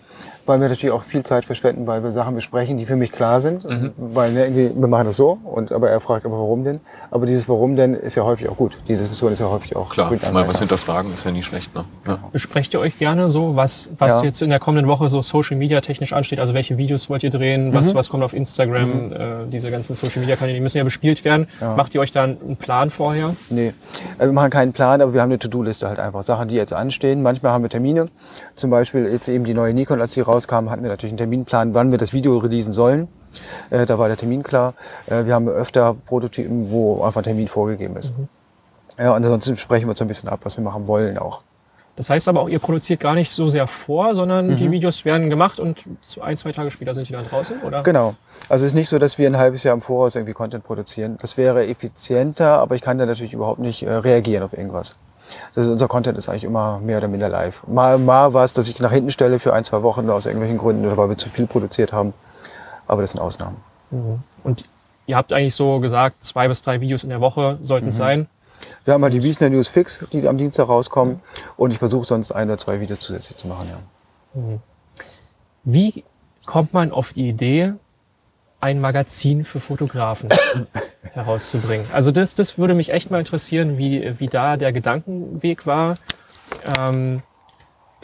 weil wir natürlich auch viel Zeit verschwenden, weil wir Sachen besprechen, die für mich klar sind. Mhm. Weil ne, irgendwie, wir machen das so, und, aber er fragt aber warum denn. Aber dieses Warum denn ist ja häufig auch gut. Die Diskussion ist ja häufig auch Klar, bringt einen mal was hinterfragen ist ja nie schlecht. Ne? Ja. Besprecht ihr euch gerne so, was, was Ja. jetzt in der kommenden Woche so Social Media technisch ansteht? Also welche Videos wollt ihr drehen? Was, Mhm. was kommt auf Instagram? Äh, diese ganzen Social Media Kanäle, die müssen ja bespielt werden. Macht ihr euch da einen Plan vorher? Nee, also wir machen keinen Plan, aber wir haben eine To-Do-Liste halt einfach. Sachen, die jetzt anstehen. Manchmal haben wir Termine. Zum Beispiel jetzt eben die neue Nikon, als die rauskam, hatten wir natürlich einen Terminplan, wann wir das Video releasen sollen. Äh, da war der Termin klar. Äh, wir haben öfter Prototypen, wo einfach ein Termin vorgegeben ist. Ja, und ansonsten sprechen wir uns ein bisschen ab, was wir machen wollen auch. Das heißt aber auch, ihr produziert gar nicht so sehr vor, sondern Mhm. die Videos werden gemacht und ein, zwei Tage später sind die dann draußen, oder? Genau. Also es ist nicht so, dass wir ein halbes Jahr im Voraus irgendwie Content produzieren. Das wäre effizienter, aber ich kann da natürlich überhaupt nicht äh, reagieren auf irgendwas. Das ist, unser Content ist eigentlich immer mehr oder minder live. Mal, mal war es, dass ich nach hinten stelle für ein, zwei Wochen aus irgendwelchen Gründen oder weil wir zu viel produziert haben. Aber das sind Ausnahmen. Und ihr habt eigentlich so gesagt, zwei bis drei Videos in der Woche sollten es sein. Wir haben halt die Wiesner News Fix, die am Dienstag rauskommen. Und ich versuche sonst ein oder zwei Videos zusätzlich zu machen. Ja. Wie kommt man auf die Idee, ein Magazin für Fotografen <laughs> herauszubringen? Also das, das würde mich echt mal interessieren, wie, wie da der Gedankenweg war. Ähm,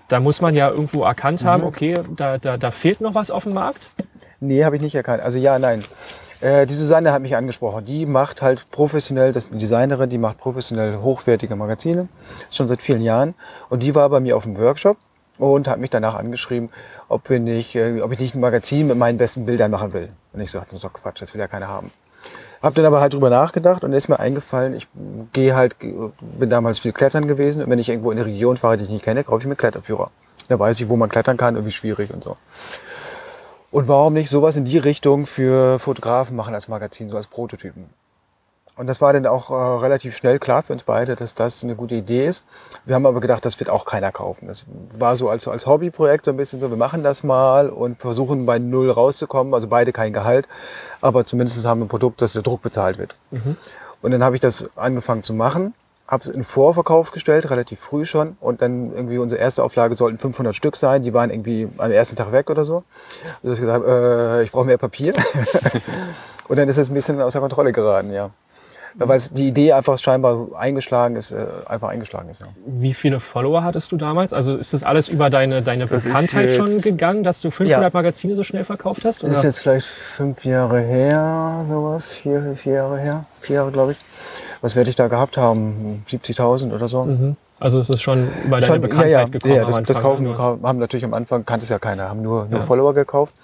da muss man ja irgendwo erkannt haben, okay, da, da, da fehlt noch was auf dem Markt. Nee, habe ich nicht erkannt. Also ja, nein. Äh, die Susanne hat mich angesprochen. Die macht halt professionell, das ist eine Designerin, die macht professionell hochwertige Magazine, schon seit vielen Jahren. Und die war bei mir auf dem Workshop und hat mich danach angeschrieben, ob, wir nicht, äh, ob ich nicht ein Magazin mit meinen besten Bildern machen will. Und ich sagte, doch Quatsch, das will ja keiner haben. Hab dann aber halt drüber nachgedacht und ist mir eingefallen, ich gehe halt, bin damals viel klettern gewesen und wenn ich irgendwo in eine Region fahre, die ich nicht kenne, kaufe ich mir Kletterführer. Da weiß ich, wo man klettern kann und wie schwierig und so. Und warum nicht sowas in die Richtung für Fotografen machen als Magazin, so als Prototypen? Und das war dann auch äh, relativ schnell klar für uns beide, dass das eine gute Idee ist. Wir haben aber gedacht, das wird auch keiner kaufen. Das war so als, als Hobbyprojekt so ein bisschen so, wir machen das mal und versuchen bei Null rauszukommen, also beide kein Gehalt, aber zumindest haben wir ein Produkt, das der Druck bezahlt wird. Und dann habe ich das angefangen zu machen, habe es in Vorverkauf gestellt, relativ früh schon. Und dann irgendwie unsere erste Auflage sollten 500 Stück sein. Die waren irgendwie am ersten Tag weg oder so. Also ich gesagt, äh, ich brauche mehr Papier. <laughs> und dann ist es ein bisschen außer Kontrolle geraten, ja. Weil es die Idee einfach scheinbar eingeschlagen ist, äh, einfach eingeschlagen ist. Ja. Wie viele Follower hattest du damals? Also ist das alles über deine, deine Das Bekanntheit jetzt- schon gegangen, dass du 500 Ja. Magazine so schnell verkauft hast? Das ist Oder? jetzt vielleicht fünf Jahre her, sowas, vier, vier Jahre her, vier Jahre glaube ich. Was werde ich da gehabt haben? 70.000 oder so? Mhm. Also es ist schon über deine Schon, Bekanntheit ja, ja, gekommen. ja, am das, das kaufen ne? Hast- haben natürlich am Anfang, kannte es ja keiner, haben nur, nur Ja. Follower gekauft,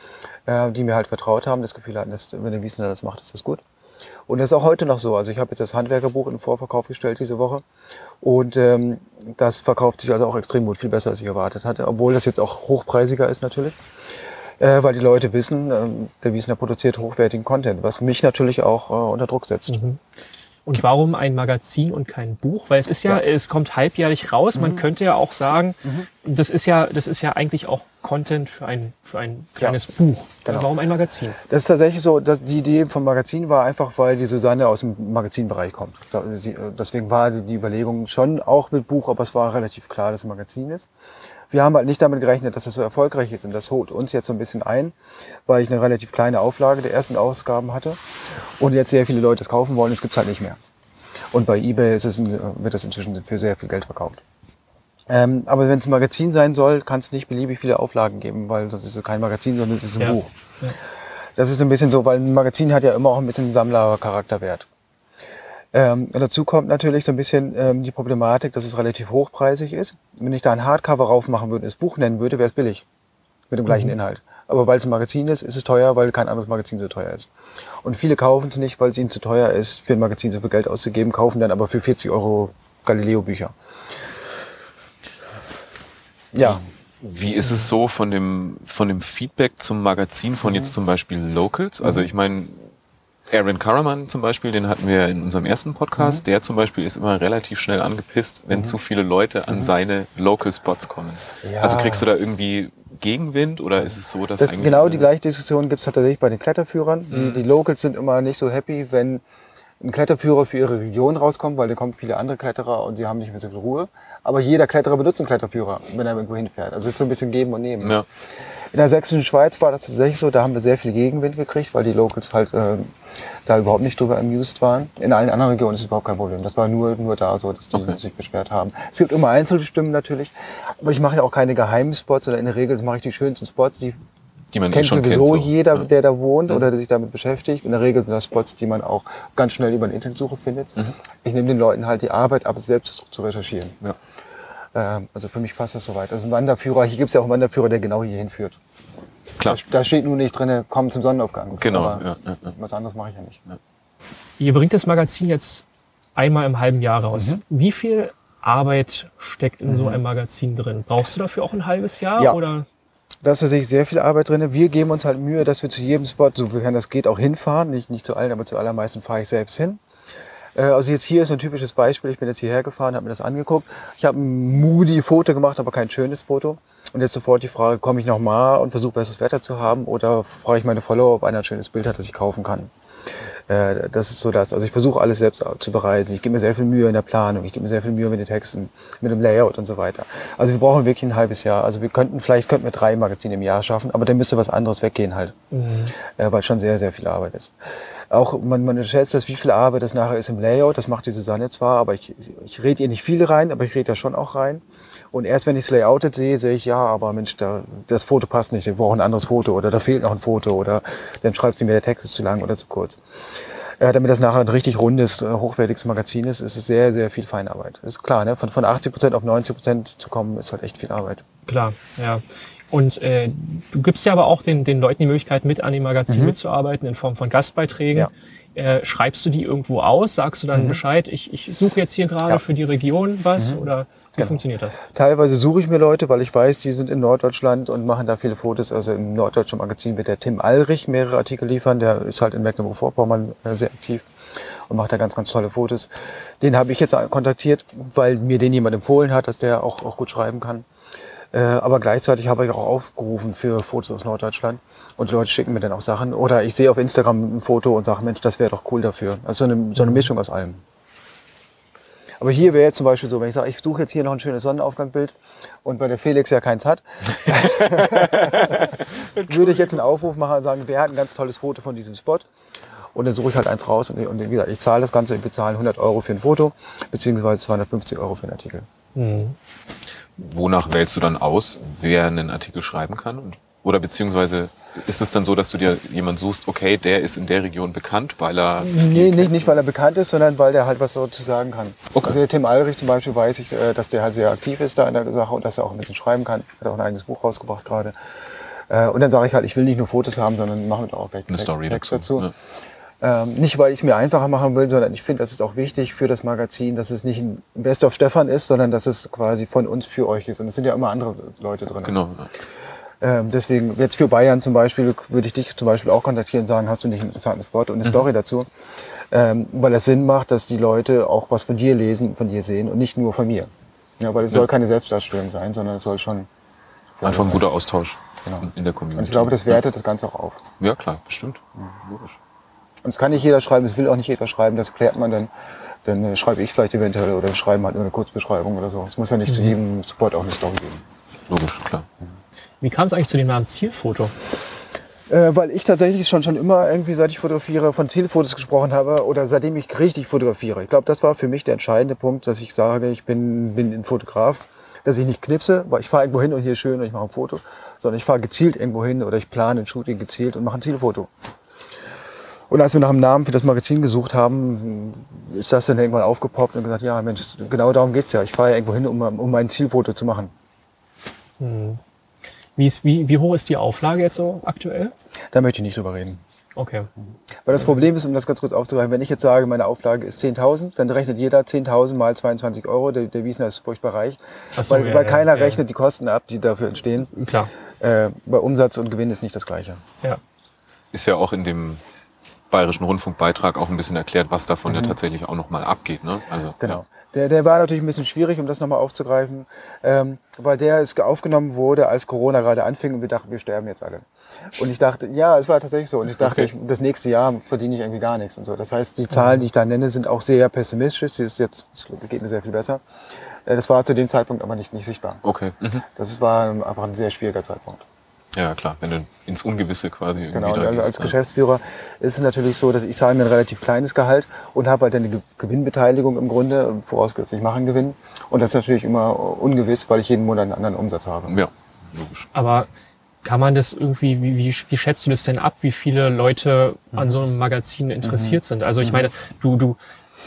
äh, die mir halt vertraut haben, das Gefühl hatten, dass, wenn der Wiesner das macht, ist das gut. Und das ist auch heute noch so. Also ich habe jetzt das Handwerkerbuch in Vorverkauf gestellt diese Woche. Und ähm, das verkauft sich also auch extrem gut, viel besser als ich erwartet hatte. Obwohl das jetzt auch hochpreisiger ist natürlich. Äh, weil die Leute wissen, ähm, der Wiesner produziert hochwertigen Content, was mich natürlich auch äh, unter Druck setzt. Und warum ein Magazin und kein Buch? Weil es ist ja, Ja. es kommt halbjährlich raus. Mhm. Man könnte ja auch sagen, das ist ja, das ist ja eigentlich auch Content für ein, für ein kleines Buch. Genau. Warum ein Magazin? Das ist tatsächlich so, dass die Idee vom Magazin war einfach, weil die Susanne aus dem Magazinbereich kommt. Äh, Deswegen war die Überlegung schon auch mit Buch, aber es war relativ klar, dass es ein Magazin ist. Wir haben halt nicht damit gerechnet, dass das so erfolgreich ist und das holt uns jetzt so ein bisschen ein, weil ich eine relativ kleine Auflage der ersten Ausgaben hatte und jetzt sehr viele Leute es kaufen wollen, es gibt's halt nicht mehr. Und bei eBay ist es, wird das inzwischen für sehr viel Geld verkauft. Ähm, aber wenn es ein Magazin sein soll, kann es nicht beliebig viele Auflagen geben, weil sonst ist es kein Magazin, sondern es ist ein Ja. Buch. Das ist ein bisschen so, weil ein Magazin hat ja immer auch ein bisschen Sammlercharakterwert. Ähm, und dazu kommt natürlich so ein bisschen ähm, die Problematik, dass es relativ hochpreisig ist. Wenn ich da ein Hardcover raufmachen würde, das Buch nennen würde, wäre es billig. Mit dem gleichen Inhalt. Aber weil es ein Magazin ist, ist es teuer, weil kein anderes Magazin so teuer ist. Und viele kaufen es nicht, weil es ihnen zu teuer ist, für ein Magazin so viel Geld auszugeben, kaufen dann aber für 40 Euro Galileo-Bücher. Ja, Wie ist es so von dem, von dem Feedback zum Magazin von jetzt zum Beispiel Locals? Also ich meine, Aaron Karaman zum Beispiel, den hatten wir in unserem ersten Podcast, der zum Beispiel ist immer relativ schnell angepisst, wenn zu viele Leute an seine Local Spots kommen. Ja. Also kriegst du da irgendwie Gegenwind oder ist es so, dass Das, eigentlich genau die gleiche Diskussion gibt es tatsächlich bei den Kletterführern. Die, die Locals sind immer nicht so happy, wenn ein Kletterführer für ihre Region rauskommt, weil da kommen viele andere Kletterer und sie haben nicht mehr so viel Ruhe. Aber jeder Kletterer benutzt einen Kletterführer, wenn er irgendwo hinfährt. Also es ist so ein bisschen Geben und Nehmen. Ja. In der sächsischen Schweiz war das tatsächlich so, da haben wir sehr viel Gegenwind gekriegt, weil die Locals halt äh, da überhaupt nicht drüber amused waren. In allen anderen Regionen ist es überhaupt kein Problem. Das war nur, nur da so, dass die sich beschwert haben. Es gibt immer einzelne Stimmen natürlich, aber ich mache ja auch keine geheimen Spots, sondern in der Regel mache ich die schönsten Spots, die die man eh kennt sowieso kennt. So. jeder, Ja. der da wohnt oder der sich damit beschäftigt. In der Regel sind das Spots, die man auch ganz schnell über eine Internetsuche findet. Mhm. Ich nehme den Leuten halt die Arbeit ab, selbst zu recherchieren. Ja. Ähm, also für mich passt das soweit. Also ein Wanderführer, hier gibt es ja auch einen Wanderführer, der genau hier hinführt. Klar. Da, da steht nur nicht drin, komm zum Sonnenaufgang. Genau, Aber ja, ja, ja. Was anderes mache ich ja nicht. Ihr bringt das Magazin jetzt einmal im halben Jahr raus. Mhm. Wie viel Arbeit steckt in so einem Magazin drin? Brauchst du dafür auch ein halbes Jahr? Ja. Oder? Da ist tatsächlich sehr viel Arbeit drin. Wir geben uns halt Mühe, dass wir zu jedem Spot, sofern das geht, auch hinfahren. Nicht, nicht zu allen, aber zu allermeisten fahre ich selbst hin. Äh, also jetzt hier ist ein typisches Beispiel. Ich bin jetzt hierher gefahren, habe mir das angeguckt. Ich habe ein Moody-Foto gemacht, aber kein schönes Foto. Und jetzt sofort die Frage, komme ich nochmal und versuche besseres Wetter zu haben oder frage ich meine Follower, ob einer ein schönes Bild hat, das ich kaufen kann. Äh, das ist so das. Also ich versuche alles selbst zu bereisen. Ich gebe mir sehr viel Mühe in der Planung. Ich gebe mir sehr viel Mühe mit den Texten, mit dem Layout und so weiter. Also wir brauchen wirklich ein halbes Jahr. Also wir könnten, vielleicht könnten wir drei Magazine im Jahr schaffen, aber dann müsste was anderes weggehen halt. Mhm. Äh, weil schon sehr, sehr viel Arbeit ist. Auch man, man schätzt das, wie viel Arbeit das nachher ist im Layout. Das macht die Susanne zwar, aber ich, ich rede ihr nicht viel rein, aber ich rede da schon auch rein. Und erst wenn ich es layoutet sehe, sehe ich, ja, aber Mensch, da, das Foto passt nicht, wir brauchen ein anderes Foto oder da fehlt noch ein Foto oder dann schreibt sie mir, der Text ist zu lang oder zu kurz. Äh, damit das nachher ein richtig rundes, äh, hochwertiges Magazin ist, ist es sehr, sehr viel Feinarbeit. Ist klar, ne? von, von 80 Prozent auf 90 Prozent zu kommen, ist halt echt viel Arbeit. Klar, ja. Und äh, du gibst ja aber auch den, den Leuten die Möglichkeit, mit an dem Magazin mhm. mitzuarbeiten in Form von Gastbeiträgen. Ja. Äh, schreibst du die irgendwo aus? Sagst du dann mhm. Bescheid, ich, ich suche jetzt hier gerade ja. für die Region was? Mhm. Oder wie genau. funktioniert das? Teilweise suche ich mir Leute, weil ich weiß, die sind in Norddeutschland und machen da viele Fotos. Also im Norddeutschen Magazin wird der Tim Alrich mehrere Artikel liefern. Der ist halt in Mecklenburg-Vorpommern äh, sehr aktiv und macht da ganz, ganz tolle Fotos. Den habe ich jetzt kontaktiert, weil mir den jemand empfohlen hat, dass der auch, auch gut schreiben kann. Äh, aber gleichzeitig habe ich auch aufgerufen für Fotos aus Norddeutschland. Und die Leute schicken mir dann auch Sachen. Oder ich sehe auf Instagram ein Foto und sage, Mensch, das wäre doch cool dafür. Also so eine, so eine Mischung aus allem. Aber hier wäre jetzt zum Beispiel so, wenn ich sage, ich suche jetzt hier noch ein schönes Sonnenaufgangbild und bei der Felix ja keins hat, <laughs> würde ich jetzt einen Aufruf machen und sagen, wer hat ein ganz tolles Foto von diesem Spot? Und dann suche ich halt eins raus und, und wie gesagt, ich zahle das Ganze, wir zahlen 100 Euro für ein Foto, beziehungsweise 250 Euro für einen Artikel. Mhm. Wonach wählst du dann aus, wer einen Artikel schreiben kann? Oder beziehungsweise ist es dann so, dass du dir jemanden suchst, okay, der ist in der Region bekannt, weil er. Nee, nicht, nicht weil er bekannt ist, sondern weil der halt was so zu sagen kann. Okay. Also der Tim Alrich zum Beispiel weiß ich, äh, dass der halt sehr aktiv ist da in der Sache und dass er auch ein bisschen schreiben kann. Hat auch ein eigenes Buch rausgebracht gerade. Äh, und dann sage ich halt, ich will nicht nur Fotos haben, sondern mache auch gleich eine Story Text dazu. dazu. Ja. Ähm, nicht, weil ich es mir einfacher machen will, sondern ich finde, das ist auch wichtig für das Magazin, dass es nicht ein Best of Stefan ist, sondern dass es quasi von uns für euch ist. Und es sind ja immer andere Leute drin. Genau. Ähm, deswegen, jetzt für Bayern zum Beispiel, würde ich dich zum Beispiel auch kontaktieren und sagen, hast du nicht ein interessantes Wort und eine mhm. Story dazu? Ähm, weil es Sinn macht, dass die Leute auch was von dir lesen, von dir sehen und nicht nur von mir. Ja, weil es ja. soll keine Selbstdarstellung sein, sondern es soll schon... Einfach ein guter Austausch genau. in der Community. Und ich glaube, das wertet ja. das Ganze auch auf. Ja, klar, bestimmt. Ja, logisch. Und es kann nicht jeder schreiben, es will auch nicht jeder schreiben, das klärt man dann. Dann äh, schreibe ich vielleicht eventuell oder schreiben halt nur eine Kurzbeschreibung oder so. Es muss ja nicht mhm. zu jedem Support auch eine Story geben. Logisch, klar. Wie kam es eigentlich zu dem Namen Zielfoto? Äh, weil ich tatsächlich schon, schon immer irgendwie, seit ich fotografiere, von Zielfotos gesprochen habe oder seitdem ich richtig fotografiere. Ich glaube, das war für mich der entscheidende Punkt, dass ich sage, ich bin, bin ein Fotograf, dass ich nicht knipse, weil ich fahre irgendwo hin und hier ist schön und ich mache ein Foto, sondern ich fahre gezielt irgendwo hin oder ich plane ein Shooting gezielt und mache ein Zielfoto. Und als wir nach einem Namen für das Magazin gesucht haben, ist das dann irgendwann aufgepoppt und gesagt, ja Mensch, genau darum geht's ja. Ich fahre ja irgendwo hin, um, um mein Zielfoto zu machen. Hm. Wie, ist, wie, wie hoch ist die Auflage jetzt so aktuell? Da möchte ich nicht drüber reden. Okay. Weil das Problem ist, um das ganz kurz aufzugreifen, wenn ich jetzt sage, meine Auflage ist 10.000, dann rechnet jeder 10.000 mal 22 Euro. Der, der Wiesner ist furchtbar reich. So, weil, ja, weil keiner ja, rechnet die Kosten ab, die dafür entstehen. Klar. Äh, bei Umsatz und Gewinn ist nicht das Gleiche. Ja. Ist ja auch in dem Bayerischen Rundfunkbeitrag auch ein bisschen erklärt, was davon mhm. ja tatsächlich auch nochmal abgeht. Ne? Also, genau. Der, der war natürlich ein bisschen schwierig, um das nochmal aufzugreifen, ähm, weil der ist aufgenommen wurde, als Corona gerade anfing und wir dachten, wir sterben jetzt alle. Und ich dachte, ja, es war tatsächlich so. Und ich dachte, okay. ich, das nächste Jahr verdiene ich irgendwie gar nichts und so. Das heißt, die Zahlen, die ich da nenne, sind auch sehr pessimistisch. Sie ist jetzt, es geht mir sehr viel besser. Äh, das war zu dem Zeitpunkt aber nicht, nicht sichtbar. Okay. Mhm. Das war einfach ein sehr schwieriger Zeitpunkt. Ja, klar, wenn du ins Ungewisse quasi irgendwie Genau, und als Geschäftsführer ist es natürlich so, dass ich zahle mir ein relativ kleines Gehalt und habe halt eine Gewinnbeteiligung im Grunde, vorausgesetzt ich mache einen Gewinn. Und das ist natürlich immer ungewiss, weil ich jeden Monat einen anderen Umsatz habe. Ja, logisch. Aber kann man das irgendwie, wie, wie, wie schätzt du das denn ab, wie viele Leute an so einem Magazin interessiert mhm. sind? Also ich mhm. meine, du, du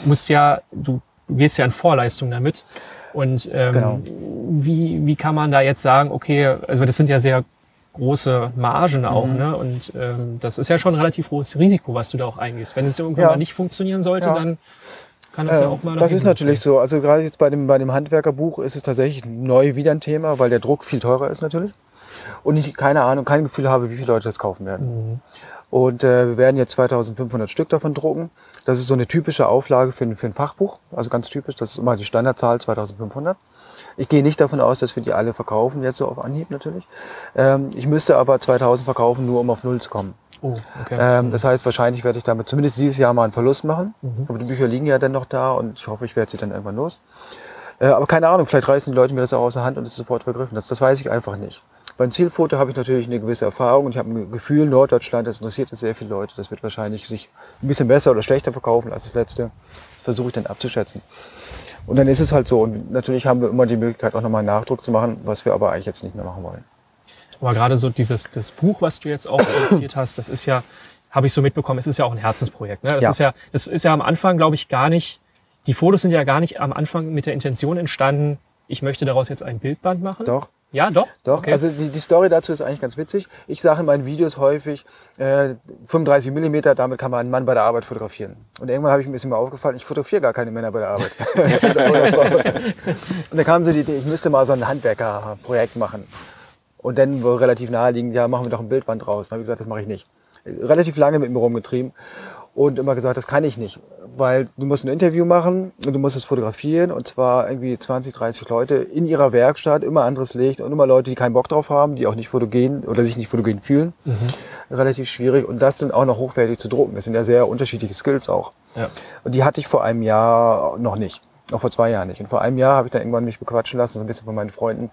musst ja, du gehst ja in Vorleistung damit. Und ähm, genau. wie, wie kann man da jetzt sagen, okay, also das sind ja sehr große Margen auch. Mhm. Ne? Und ähm, das ist ja schon ein relativ hohes Risiko, was du da auch eingehst. Wenn es irgendwann ja. mal nicht funktionieren sollte, ja. dann kann das äh, ja auch mal. Das ist natürlich so. Also gerade jetzt bei dem, bei dem Handwerkerbuch ist es tatsächlich neu wieder ein Thema, weil der Druck viel teurer ist natürlich. Und ich keine Ahnung, kein Gefühl habe, wie viele Leute das kaufen werden. Mhm. Und äh, wir werden jetzt 2500 Stück davon drucken. Das ist so eine typische Auflage für, ein- für ein Fachbuch. Also ganz typisch. Das ist immer die Standardzahl 2500. Ich gehe nicht davon aus, dass wir die alle verkaufen, jetzt so auf Anhieb natürlich. Ähm, ich müsste aber 2000 verkaufen, nur um auf Null zu kommen. Oh, okay. Ähm, das heißt, wahrscheinlich werde ich damit zumindest dieses Jahr mal einen Verlust machen. Aber die Bücher liegen ja dann noch da und ich hoffe, ich werde sie dann irgendwann los. Äh, aber keine Ahnung, vielleicht reißen die Leute mir das auch aus der Hand und es ist sofort vergriffen. Das, das weiß ich einfach nicht. Beim Zielfoto habe ich natürlich eine gewisse Erfahrung und ich habe ein Gefühl, Norddeutschland, das interessiert sehr viele Leute. Das wird wahrscheinlich sich ein bisschen besser oder schlechter verkaufen als das letzte. Das versuche ich dann abzuschätzen. Und dann ist es halt so. Und natürlich haben wir immer die Möglichkeit, auch nochmal einen Nachdruck zu machen, was wir aber eigentlich jetzt nicht mehr machen wollen. Aber gerade so dieses das Buch, was du jetzt auch produziert hast, das ist ja, habe ich so mitbekommen, es ist ja auch ein Herzensprojekt. Ne? Das Ja. ist ja, das ist ja am Anfang, glaube ich, gar nicht. Die Fotos sind ja gar nicht am Anfang mit der Intention entstanden. Ich möchte daraus jetzt ein Bildband machen. Doch. Ja, doch. Doch, Okay. also die, die Story dazu ist eigentlich ganz witzig. Ich sage in meinen Videos häufig, äh, 35 Millimeter, damit kann man einen Mann bei der Arbeit fotografieren. Und irgendwann habe ich ein bisschen mal aufgefallen, ich fotografiere gar keine Männer bei der Arbeit. <laughs> <laughs> Und dann kam so die Idee, ich müsste mal so ein Handwerkerprojekt machen. Und dann war relativ naheliegend, ja, machen wir doch ein Bildband draus. Dann habe ich gesagt, das mache ich nicht. Relativ lange mit mir rumgetrieben und immer gesagt, das kann ich nicht. Weil du musst ein Interview machen und du musst es fotografieren und zwar irgendwie 20, 30 Leute in ihrer Werkstatt, immer anderes Licht und immer Leute, die keinen Bock drauf haben, die auch nicht fotogen oder sich nicht fotogen fühlen. Relativ schwierig und das dann auch noch hochwertig zu drucken. Das sind ja sehr unterschiedliche Skills auch. Ja. Und die hatte ich vor einem Jahr noch nicht. Auch vor zwei Jahren nicht. Und vor einem Jahr habe ich dann irgendwann mich bequatschen lassen, so ein bisschen von meinen Freunden,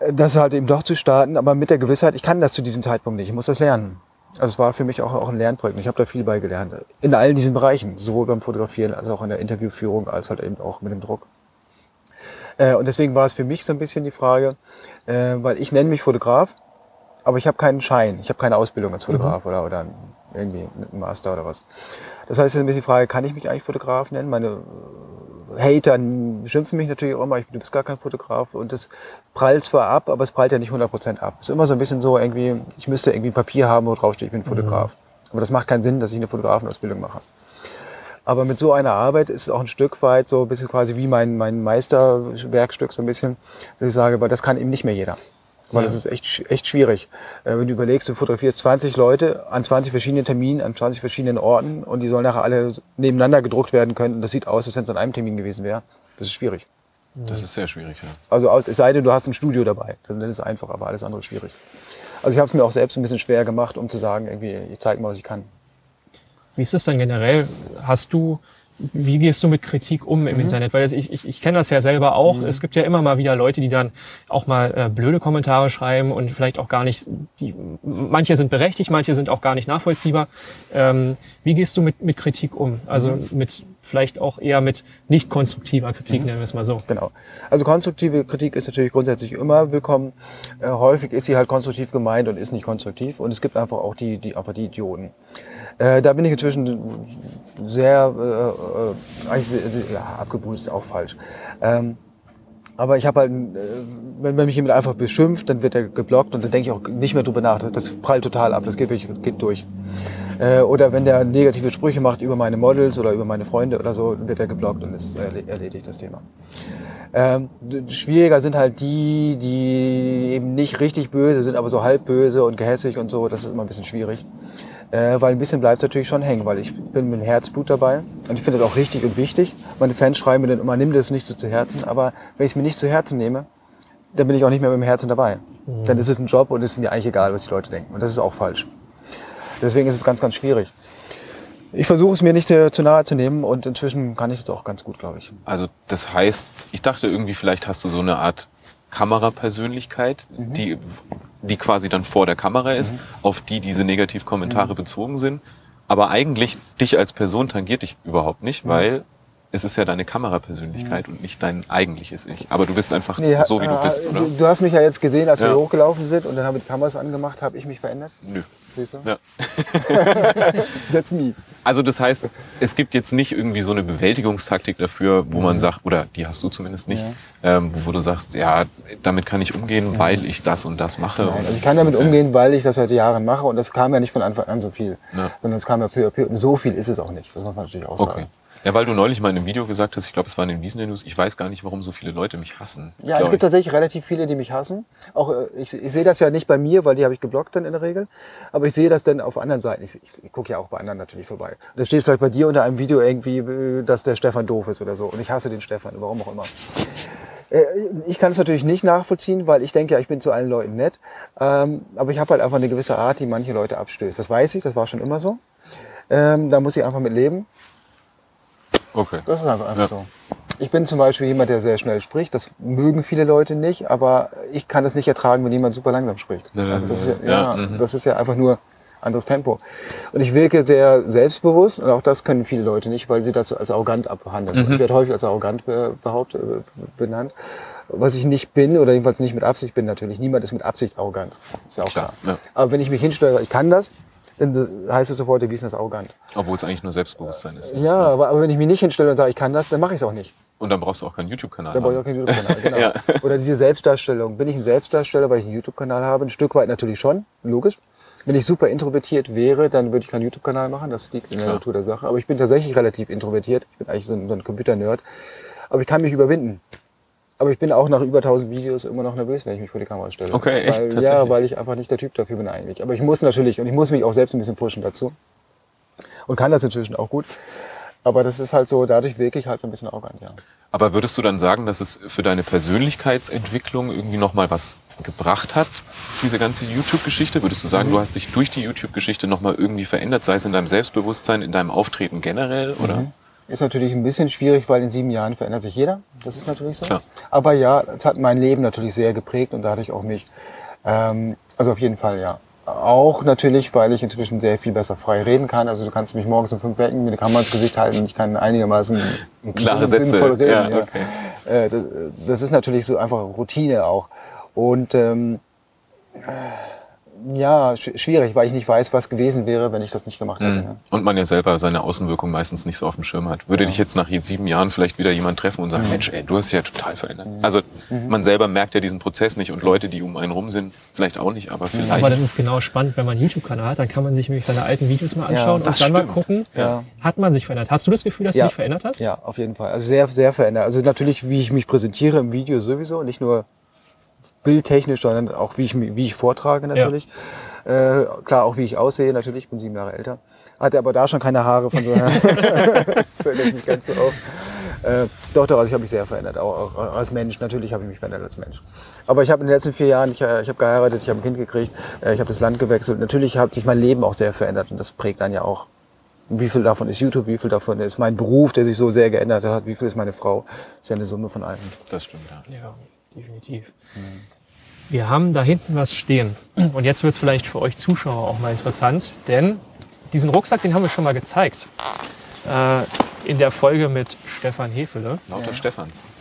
äh, das halt eben doch zu starten, aber mit der Gewissheit, ich kann das zu diesem Zeitpunkt nicht. Ich muss das lernen. Also es war für mich auch, auch ein Lernprojekt. Und ich habe da viel bei gelernt. In all diesen Bereichen. Sowohl beim Fotografieren als auch in der Interviewführung, als halt eben auch mit dem Druck. Äh, und deswegen war es für mich so ein bisschen die Frage, äh, weil ich nenne mich Fotograf, aber ich habe keinen Schein. Ich habe keine Ausbildung als Fotograf oder, oder irgendwie einen Master oder was. Das heißt, es ist ein bisschen die Frage, kann ich mich eigentlich Fotograf nennen? Meine Hater schimpfen mich natürlich auch immer, ich, du bist gar kein Fotograf und das prallt zwar ab, aber es prallt ja nicht 100% ab. Es ist immer so ein bisschen so irgendwie, ich müsste irgendwie Papier haben, wo drauf steht, ich bin Fotograf. Aber das macht keinen Sinn, dass ich eine Fotografenausbildung mache. Aber mit so einer Arbeit ist es auch ein Stück weit so ein bisschen quasi wie mein, mein Meisterwerkstück so ein bisschen, dass ich sage, weil das kann eben nicht mehr jeder. Weil das ist echt, echt schwierig. Äh, wenn du überlegst, du fotografierst 20 Leute an 20 verschiedenen Terminen, an 20 verschiedenen Orten und die sollen nachher alle nebeneinander gedruckt werden können. Und das sieht aus, als wenn es an einem Termin gewesen wäre. Das ist schwierig. Das ist sehr schwierig, ja. Also aus, es sei denn, du hast ein Studio dabei. Dann ist es einfach, aber alles andere ist schwierig. Also ich habe es mir auch selbst ein bisschen schwer gemacht, um zu sagen, irgendwie, ich zeige mal, was ich kann. Wie ist das dann generell? Hast du, wie gehst du mit Kritik um Mhm. im Internet? Weil das, ich, ich, ich kenne das ja selber auch. Es gibt ja immer mal wieder Leute, die dann auch mal äh, blöde Kommentare schreiben und vielleicht auch gar nicht, die, manche sind berechtigt, manche sind auch gar nicht nachvollziehbar. Ähm, wie gehst du mit, mit Kritik um? Also Mhm. mit vielleicht auch eher mit nicht konstruktiver Kritik, Mhm. nennen wir es mal so. Genau. Also konstruktive Kritik ist natürlich grundsätzlich immer willkommen. Äh, häufig ist sie halt konstruktiv gemeint und ist nicht konstruktiv. Und es gibt einfach auch die, die, einfach die Idioten. Äh, da bin ich inzwischen sehr, äh, äh, eigentlich sehr, ja, abgebrüht ist auch falsch. Ähm, aber ich habe halt, äh, wenn, wenn mich jemand einfach beschimpft, dann wird er geblockt und dann denke ich auch nicht mehr drüber nach. Das, das prallt total ab, das geht, geht durch. Äh, oder wenn der negative Sprüche macht über meine Models oder über meine Freunde oder so, wird er geblockt und ist erle- erledigt das Thema. Ähm, schwieriger sind halt die, die eben nicht richtig böse sind, aber so halb böse und gehässig und so. Das ist immer ein bisschen schwierig. Äh, weil ein bisschen bleibt natürlich schon hängen, weil ich bin mit dem Herzblut dabei und ich finde das auch richtig und wichtig. Meine Fans schreiben mir dann immer, nimm das nicht so zu Herzen, aber wenn ich es mir nicht zu Herzen nehme, dann bin ich auch nicht mehr mit dem Herzen dabei. Dann ist es ein Job und es ist mir eigentlich egal, was die Leute denken. Und das ist auch falsch. Deswegen ist es ganz, ganz schwierig. Ich versuche es mir nicht äh, zu nahe zu nehmen und inzwischen kann ich das auch ganz gut, glaube ich. Also das heißt, ich dachte irgendwie, vielleicht hast du so eine Art Kamerapersönlichkeit, die, die quasi dann vor der Kamera ist, auf die diese Negativkommentare bezogen sind. Aber eigentlich dich als Person tangiert dich überhaupt nicht, weil es ist ja deine Kamerapersönlichkeit und nicht dein eigentliches Ich. Aber du bist einfach Nee, so, wie du äh, bist, oder? Du, hast mich ja jetzt gesehen, als wir Ja. hier hochgelaufen sind und dann haben wir die Kameras angemacht, habe ich mich verändert. Nö. Siehst du? Ja. <laughs> That's me. Also das heißt, es gibt jetzt nicht irgendwie so eine Bewältigungstaktik dafür, wo Mhm. man sagt, oder die hast du zumindest nicht, ähm, wo du sagst, ja, damit kann ich umgehen, weil ich das und das mache. Nein, also ich kann damit umgehen, weil ich das seit Jahren mache und das kam ja nicht von Anfang an so viel, Ja. sondern es kam ja peu à peu und so viel ist es auch nicht, das muss man natürlich auch sagen. Ja, weil du neulich mal in einem Video gesagt hast, ich glaube, es war in den Wiesner News, ich weiß gar nicht, warum so viele Leute mich hassen. Ja, es gibt ich. tatsächlich relativ viele, die mich hassen. Auch äh, ich, ich sehe das ja nicht bei mir, weil die habe ich geblockt dann in der Regel. Aber ich sehe das dann auf anderen Seiten. Ich, ich, gucke ja auch bei anderen natürlich vorbei. Und da steht vielleicht bei dir unter einem Video irgendwie, äh, dass der Stefan doof ist oder so. Und ich hasse den Stefan, warum auch immer. Äh, Ich kann es natürlich nicht nachvollziehen, weil ich denke ja, ich bin zu allen Leuten nett. Ähm, aber ich habe halt einfach eine gewisse Art, die manche Leute abstößt. Das weiß ich, das war schon immer so. Ähm, da muss ich einfach mit leben. Okay. Das ist einfach, einfach Ja. so. Ich bin zum Beispiel jemand, der sehr schnell spricht. Das mögen viele Leute nicht, aber ich kann es nicht ertragen, wenn jemand super langsam spricht. Also das, ist ja, Ja, mhm. das ist ja einfach nur anderes Tempo. Und ich wirke sehr selbstbewusst und auch das können viele Leute nicht, weil sie das als arrogant abhandeln. Mhm. Ich werde häufig als arrogant be behauptet, äh, benannt. Was ich nicht bin oder jedenfalls nicht mit Absicht bin natürlich. Niemand ist mit Absicht arrogant. Ist ja auch Klar, klar. ja. Aber wenn ich mich hinstelle, ich kann das, heißt es sofort, der Wiesner ist arrogant. Obwohl es eigentlich nur Selbstbewusstsein ist. Ja, aber, aber wenn ich mich nicht hinstelle und sage, ich kann das, dann mache ich es auch nicht. Und dann brauchst du auch keinen YouTube-Kanal. Da brauche ich auch keinen YouTube-Kanal. <laughs> Genau. Ja. Oder diese Selbstdarstellung. Bin ich ein Selbstdarsteller, weil ich einen YouTube-Kanal habe? Ein Stück weit natürlich schon, logisch. Wenn ich super introvertiert wäre, dann würde ich keinen YouTube-Kanal machen. Das liegt in der Klar. Natur der Sache. Aber ich bin tatsächlich relativ introvertiert. Ich bin eigentlich so ein, so ein Computer-Nerd. Aber ich kann mich überwinden. Aber ich bin auch nach über 1000 Videos immer noch nervös, wenn ich mich vor die Kamera stelle. Okay, echt? Weil, ja, weil ich einfach nicht der Typ dafür bin eigentlich. Aber ich muss natürlich, und ich muss mich auch selbst ein bisschen pushen dazu. Und kann das inzwischen auch gut. Aber das ist halt so, dadurch wirke ich halt so ein bisschen arrogant, ja. Aber würdest du dann sagen, dass es für deine Persönlichkeitsentwicklung irgendwie nochmal was gebracht hat, diese ganze YouTube-Geschichte? Würdest du sagen, du hast dich durch die YouTube-Geschichte nochmal irgendwie verändert, sei es in deinem Selbstbewusstsein, in deinem Auftreten generell, oder? Ist natürlich ein bisschen schwierig, weil in sieben Jahren verändert sich jeder. Das ist natürlich so. Klar. Aber ja, es hat mein Leben natürlich sehr geprägt und dadurch auch mich. Ähm, also auf jeden Fall ja. Auch natürlich, weil ich inzwischen sehr viel besser frei reden kann. Also du kannst mich morgens um fünf wecken, mir eine Kamera ins Gesicht halten und ich kann einigermaßen <laughs> Klare Sätze. sinnvoll reden. Ja, Ja, okay. Äh, das, das ist natürlich so einfach Routine auch. Und ähm, ja, sch schwierig, weil ich nicht weiß, was gewesen wäre, wenn ich das nicht gemacht hätte. ne? Und man ja selber seine Außenwirkung meistens nicht so auf dem Schirm hat. Würde dich jetzt nach sieben Jahren vielleicht wieder jemand treffen und sagen, Mensch, ey, du hast dich ja total verändert. Also man selber merkt ja diesen Prozess nicht und Leute, die um einen rum sind, vielleicht auch nicht, aber vielleicht. Aber das ist genau spannend, wenn man einen YouTube-Kanal hat, dann kann man sich nämlich seine alten Videos mal Ja, anschauen das und dann mal stimmt. gucken, Ja. hat man sich verändert. Hast du das Gefühl, dass Ja. du dich verändert hast? Ja, auf jeden Fall. Also sehr, sehr verändert. Also natürlich, wie ich mich präsentiere im Video sowieso, nicht nur bildtechnisch, sondern auch wie ich, wie ich vortrage natürlich. Äh, klar, auch wie ich aussehe natürlich, ich bin sieben Jahre älter. Hatte aber da schon keine Haare von so einer, <laughs> fällt jetzt nicht ganz so auf. Äh, doch, doch, also ich habe mich sehr verändert, auch, auch als Mensch. Natürlich habe ich mich verändert als Mensch. Aber ich habe in den letzten vier Jahren, ich, äh, ich habe geheiratet, ich habe ein Kind gekriegt, äh, ich habe das Land gewechselt. Natürlich hat sich mein Leben auch sehr verändert und das prägt dann ja auch. Wie viel davon ist YouTube, wie viel davon ist mein Beruf, der sich so sehr geändert hat, wie viel ist meine Frau. ist ja eine Summe von allem. Das stimmt, ja. Ja, definitiv. Wir haben da hinten was stehen. Und jetzt wird es vielleicht für euch Zuschauer auch mal interessant, denn diesen Rucksack, den haben wir schon mal gezeigt. Äh, in der Folge mit Stefan Hefele. Lauter Stefans. <laughs>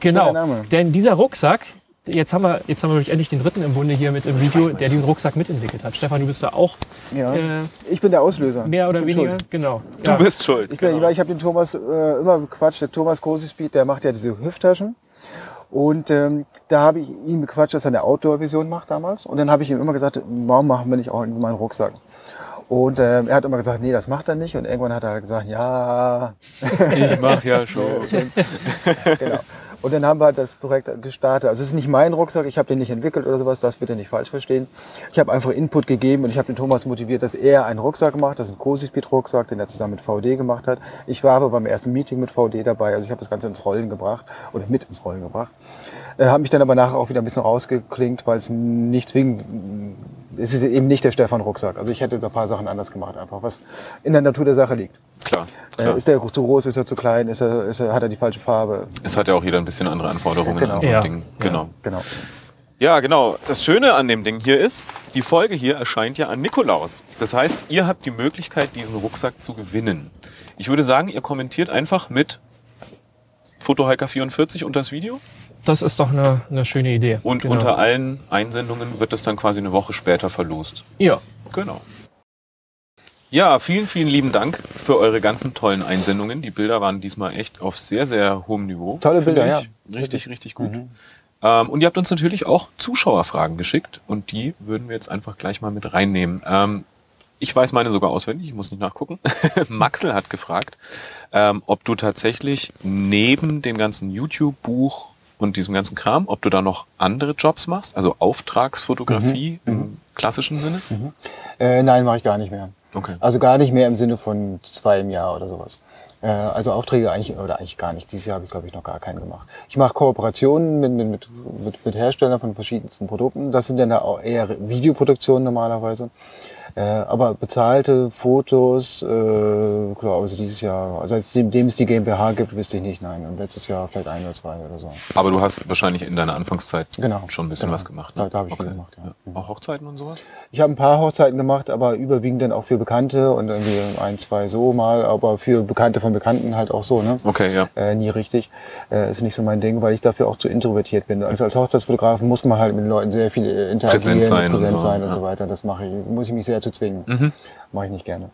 Genau. Denn dieser Rucksack, jetzt haben wir, jetzt haben wir endlich den dritten im Bunde hier mit im Video, der diesen Rucksack mitentwickelt hat. Stefan, du bist da auch Ja. äh, Ich bin der Auslöser. mehr oder weniger. Schuld. Genau. Du Ja. bist schuld. Ich, bin, weil ich habe den Thomas äh, immer bequatscht. Der Thomas Großespeed, der macht ja diese Hüfttaschen. Und ähm, da habe ich ihn bequatscht, dass er eine Outdoor-Vision macht damals. Und dann habe ich ihm immer gesagt, warum machen wir nicht auch irgendwie mal einen Rucksack? Und ähm, er hat immer gesagt, nee, das macht er nicht. Und irgendwann hat er gesagt, ja, Ich mach ja schon. <laughs> genau. Und dann haben wir halt das Projekt gestartet. Also es ist nicht mein Rucksack, ich habe den nicht entwickelt oder sowas, das bitte nicht falsch verstehen. Ich habe einfach Input gegeben und ich habe den Thomas motiviert, dass er einen Rucksack macht. Das ist ein Cosi-Speed-Rucksack, den er zusammen mit VD gemacht hat. Ich war aber beim ersten Meeting mit VD dabei, also ich habe das Ganze ins Rollen gebracht oder mit ins Rollen gebracht. Äh, habe mich dann aber nachher auch wieder ein bisschen rausgeklingt, weil es nicht zwingend, es ist eben nicht der Stefan-Rucksack. Also ich hätte jetzt ein paar Sachen anders gemacht, einfach was in der Natur der Sache liegt. Klar, Äh, klar. ist der zu groß, ist er zu klein, ist er, ist er, hat er die falsche Farbe? Es hat ja auch jeder ein bisschen andere Anforderungen Genau. an so ein Ja. Ding. Genau. Genau. Ja, genau. Das Schöne an dem Ding hier ist, die Folge hier erscheint ja an Nikolaus. Das heißt, ihr habt die Möglichkeit, diesen Rucksack zu gewinnen. Ich würde sagen, ihr kommentiert einfach mit Fotohiker44 unter das Video Das ist doch eine, eine schöne Idee. und Genau. unter allen Einsendungen wird es dann quasi eine Woche später verlost. Ja. Genau. Ja, vielen, vielen lieben Dank für eure ganzen tollen Einsendungen. Die Bilder waren diesmal echt auf sehr, sehr hohem Niveau. Tolle finde Bilder, ich. ja. Richtig, richtig gut. Ähm, und ihr habt uns natürlich auch Zuschauerfragen geschickt und die würden wir jetzt einfach gleich mal mit reinnehmen. Ähm, ich weiß meine sogar auswendig, ich muss nicht nachgucken. <laughs> Maxel hat gefragt, ähm, ob du tatsächlich neben dem ganzen YouTube-Buch und diesem ganzen Kram, ob du da noch andere Jobs machst, also Auftragsfotografie Mhm. im klassischen Sinne? Äh, nein, mache ich gar nicht mehr. Okay. Also gar nicht mehr im Sinne von zwei im Jahr oder sowas. Äh, also Aufträge eigentlich, oder eigentlich gar nicht. Dieses Jahr habe ich, glaube ich, noch gar keinen gemacht. Ich mache Kooperationen mit, mit, mit, mit, Herstellern von verschiedensten Produkten. Das sind dann auch eher Videoproduktionen normalerweise. Äh, aber bezahlte Fotos, äh, klar, also dieses Jahr, also seitdem es die GmbH gibt, wüsste ich nicht, nein. Und letztes Jahr vielleicht ein oder zwei oder so. Aber du hast wahrscheinlich in deiner Anfangszeit Genau, schon ein bisschen genau. was gemacht. Da- da hab ich viel okay. gemacht, ja. Mhm. Auch Hochzeiten und sowas? Ich habe ein paar Hochzeiten gemacht, aber überwiegend dann auch für Bekannte und irgendwie ein, zwei so mal, aber für Bekannte von Bekannten halt auch so, ne? Okay, ja. Äh, nie richtig. Äh, ist nicht so mein Ding, weil ich dafür auch zu introvertiert bin. Also als Hochzeitsfotograf muss man halt mit den Leuten sehr viel interagieren, Präsent sein und präsent so, sein und ja. so weiter. Das mache ich, muss ich mich sehr zu zwingen. Mhm. Mache ich nicht gerne.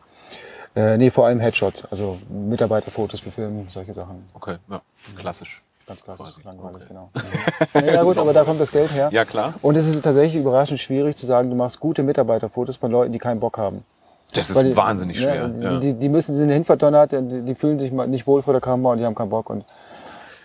Äh, nee, vor allem Headshots, also Mitarbeiterfotos für Filme, solche Sachen. Okay, ja. Klassisch. Ganz klassisch, langweilig, Okay. genau. Mhm. ja, ja gut, aber da kommt das Geld her. Ja, klar. Und es ist tatsächlich überraschend schwierig zu sagen, du machst gute Mitarbeiterfotos von Leuten, die keinen Bock haben. Das ist die- wahnsinnig ne, schwer. Die, ja. die, die müssen, die sind hinverdonnert, die, die fühlen sich nicht wohl vor der Kamera und die haben keinen Bock. Und,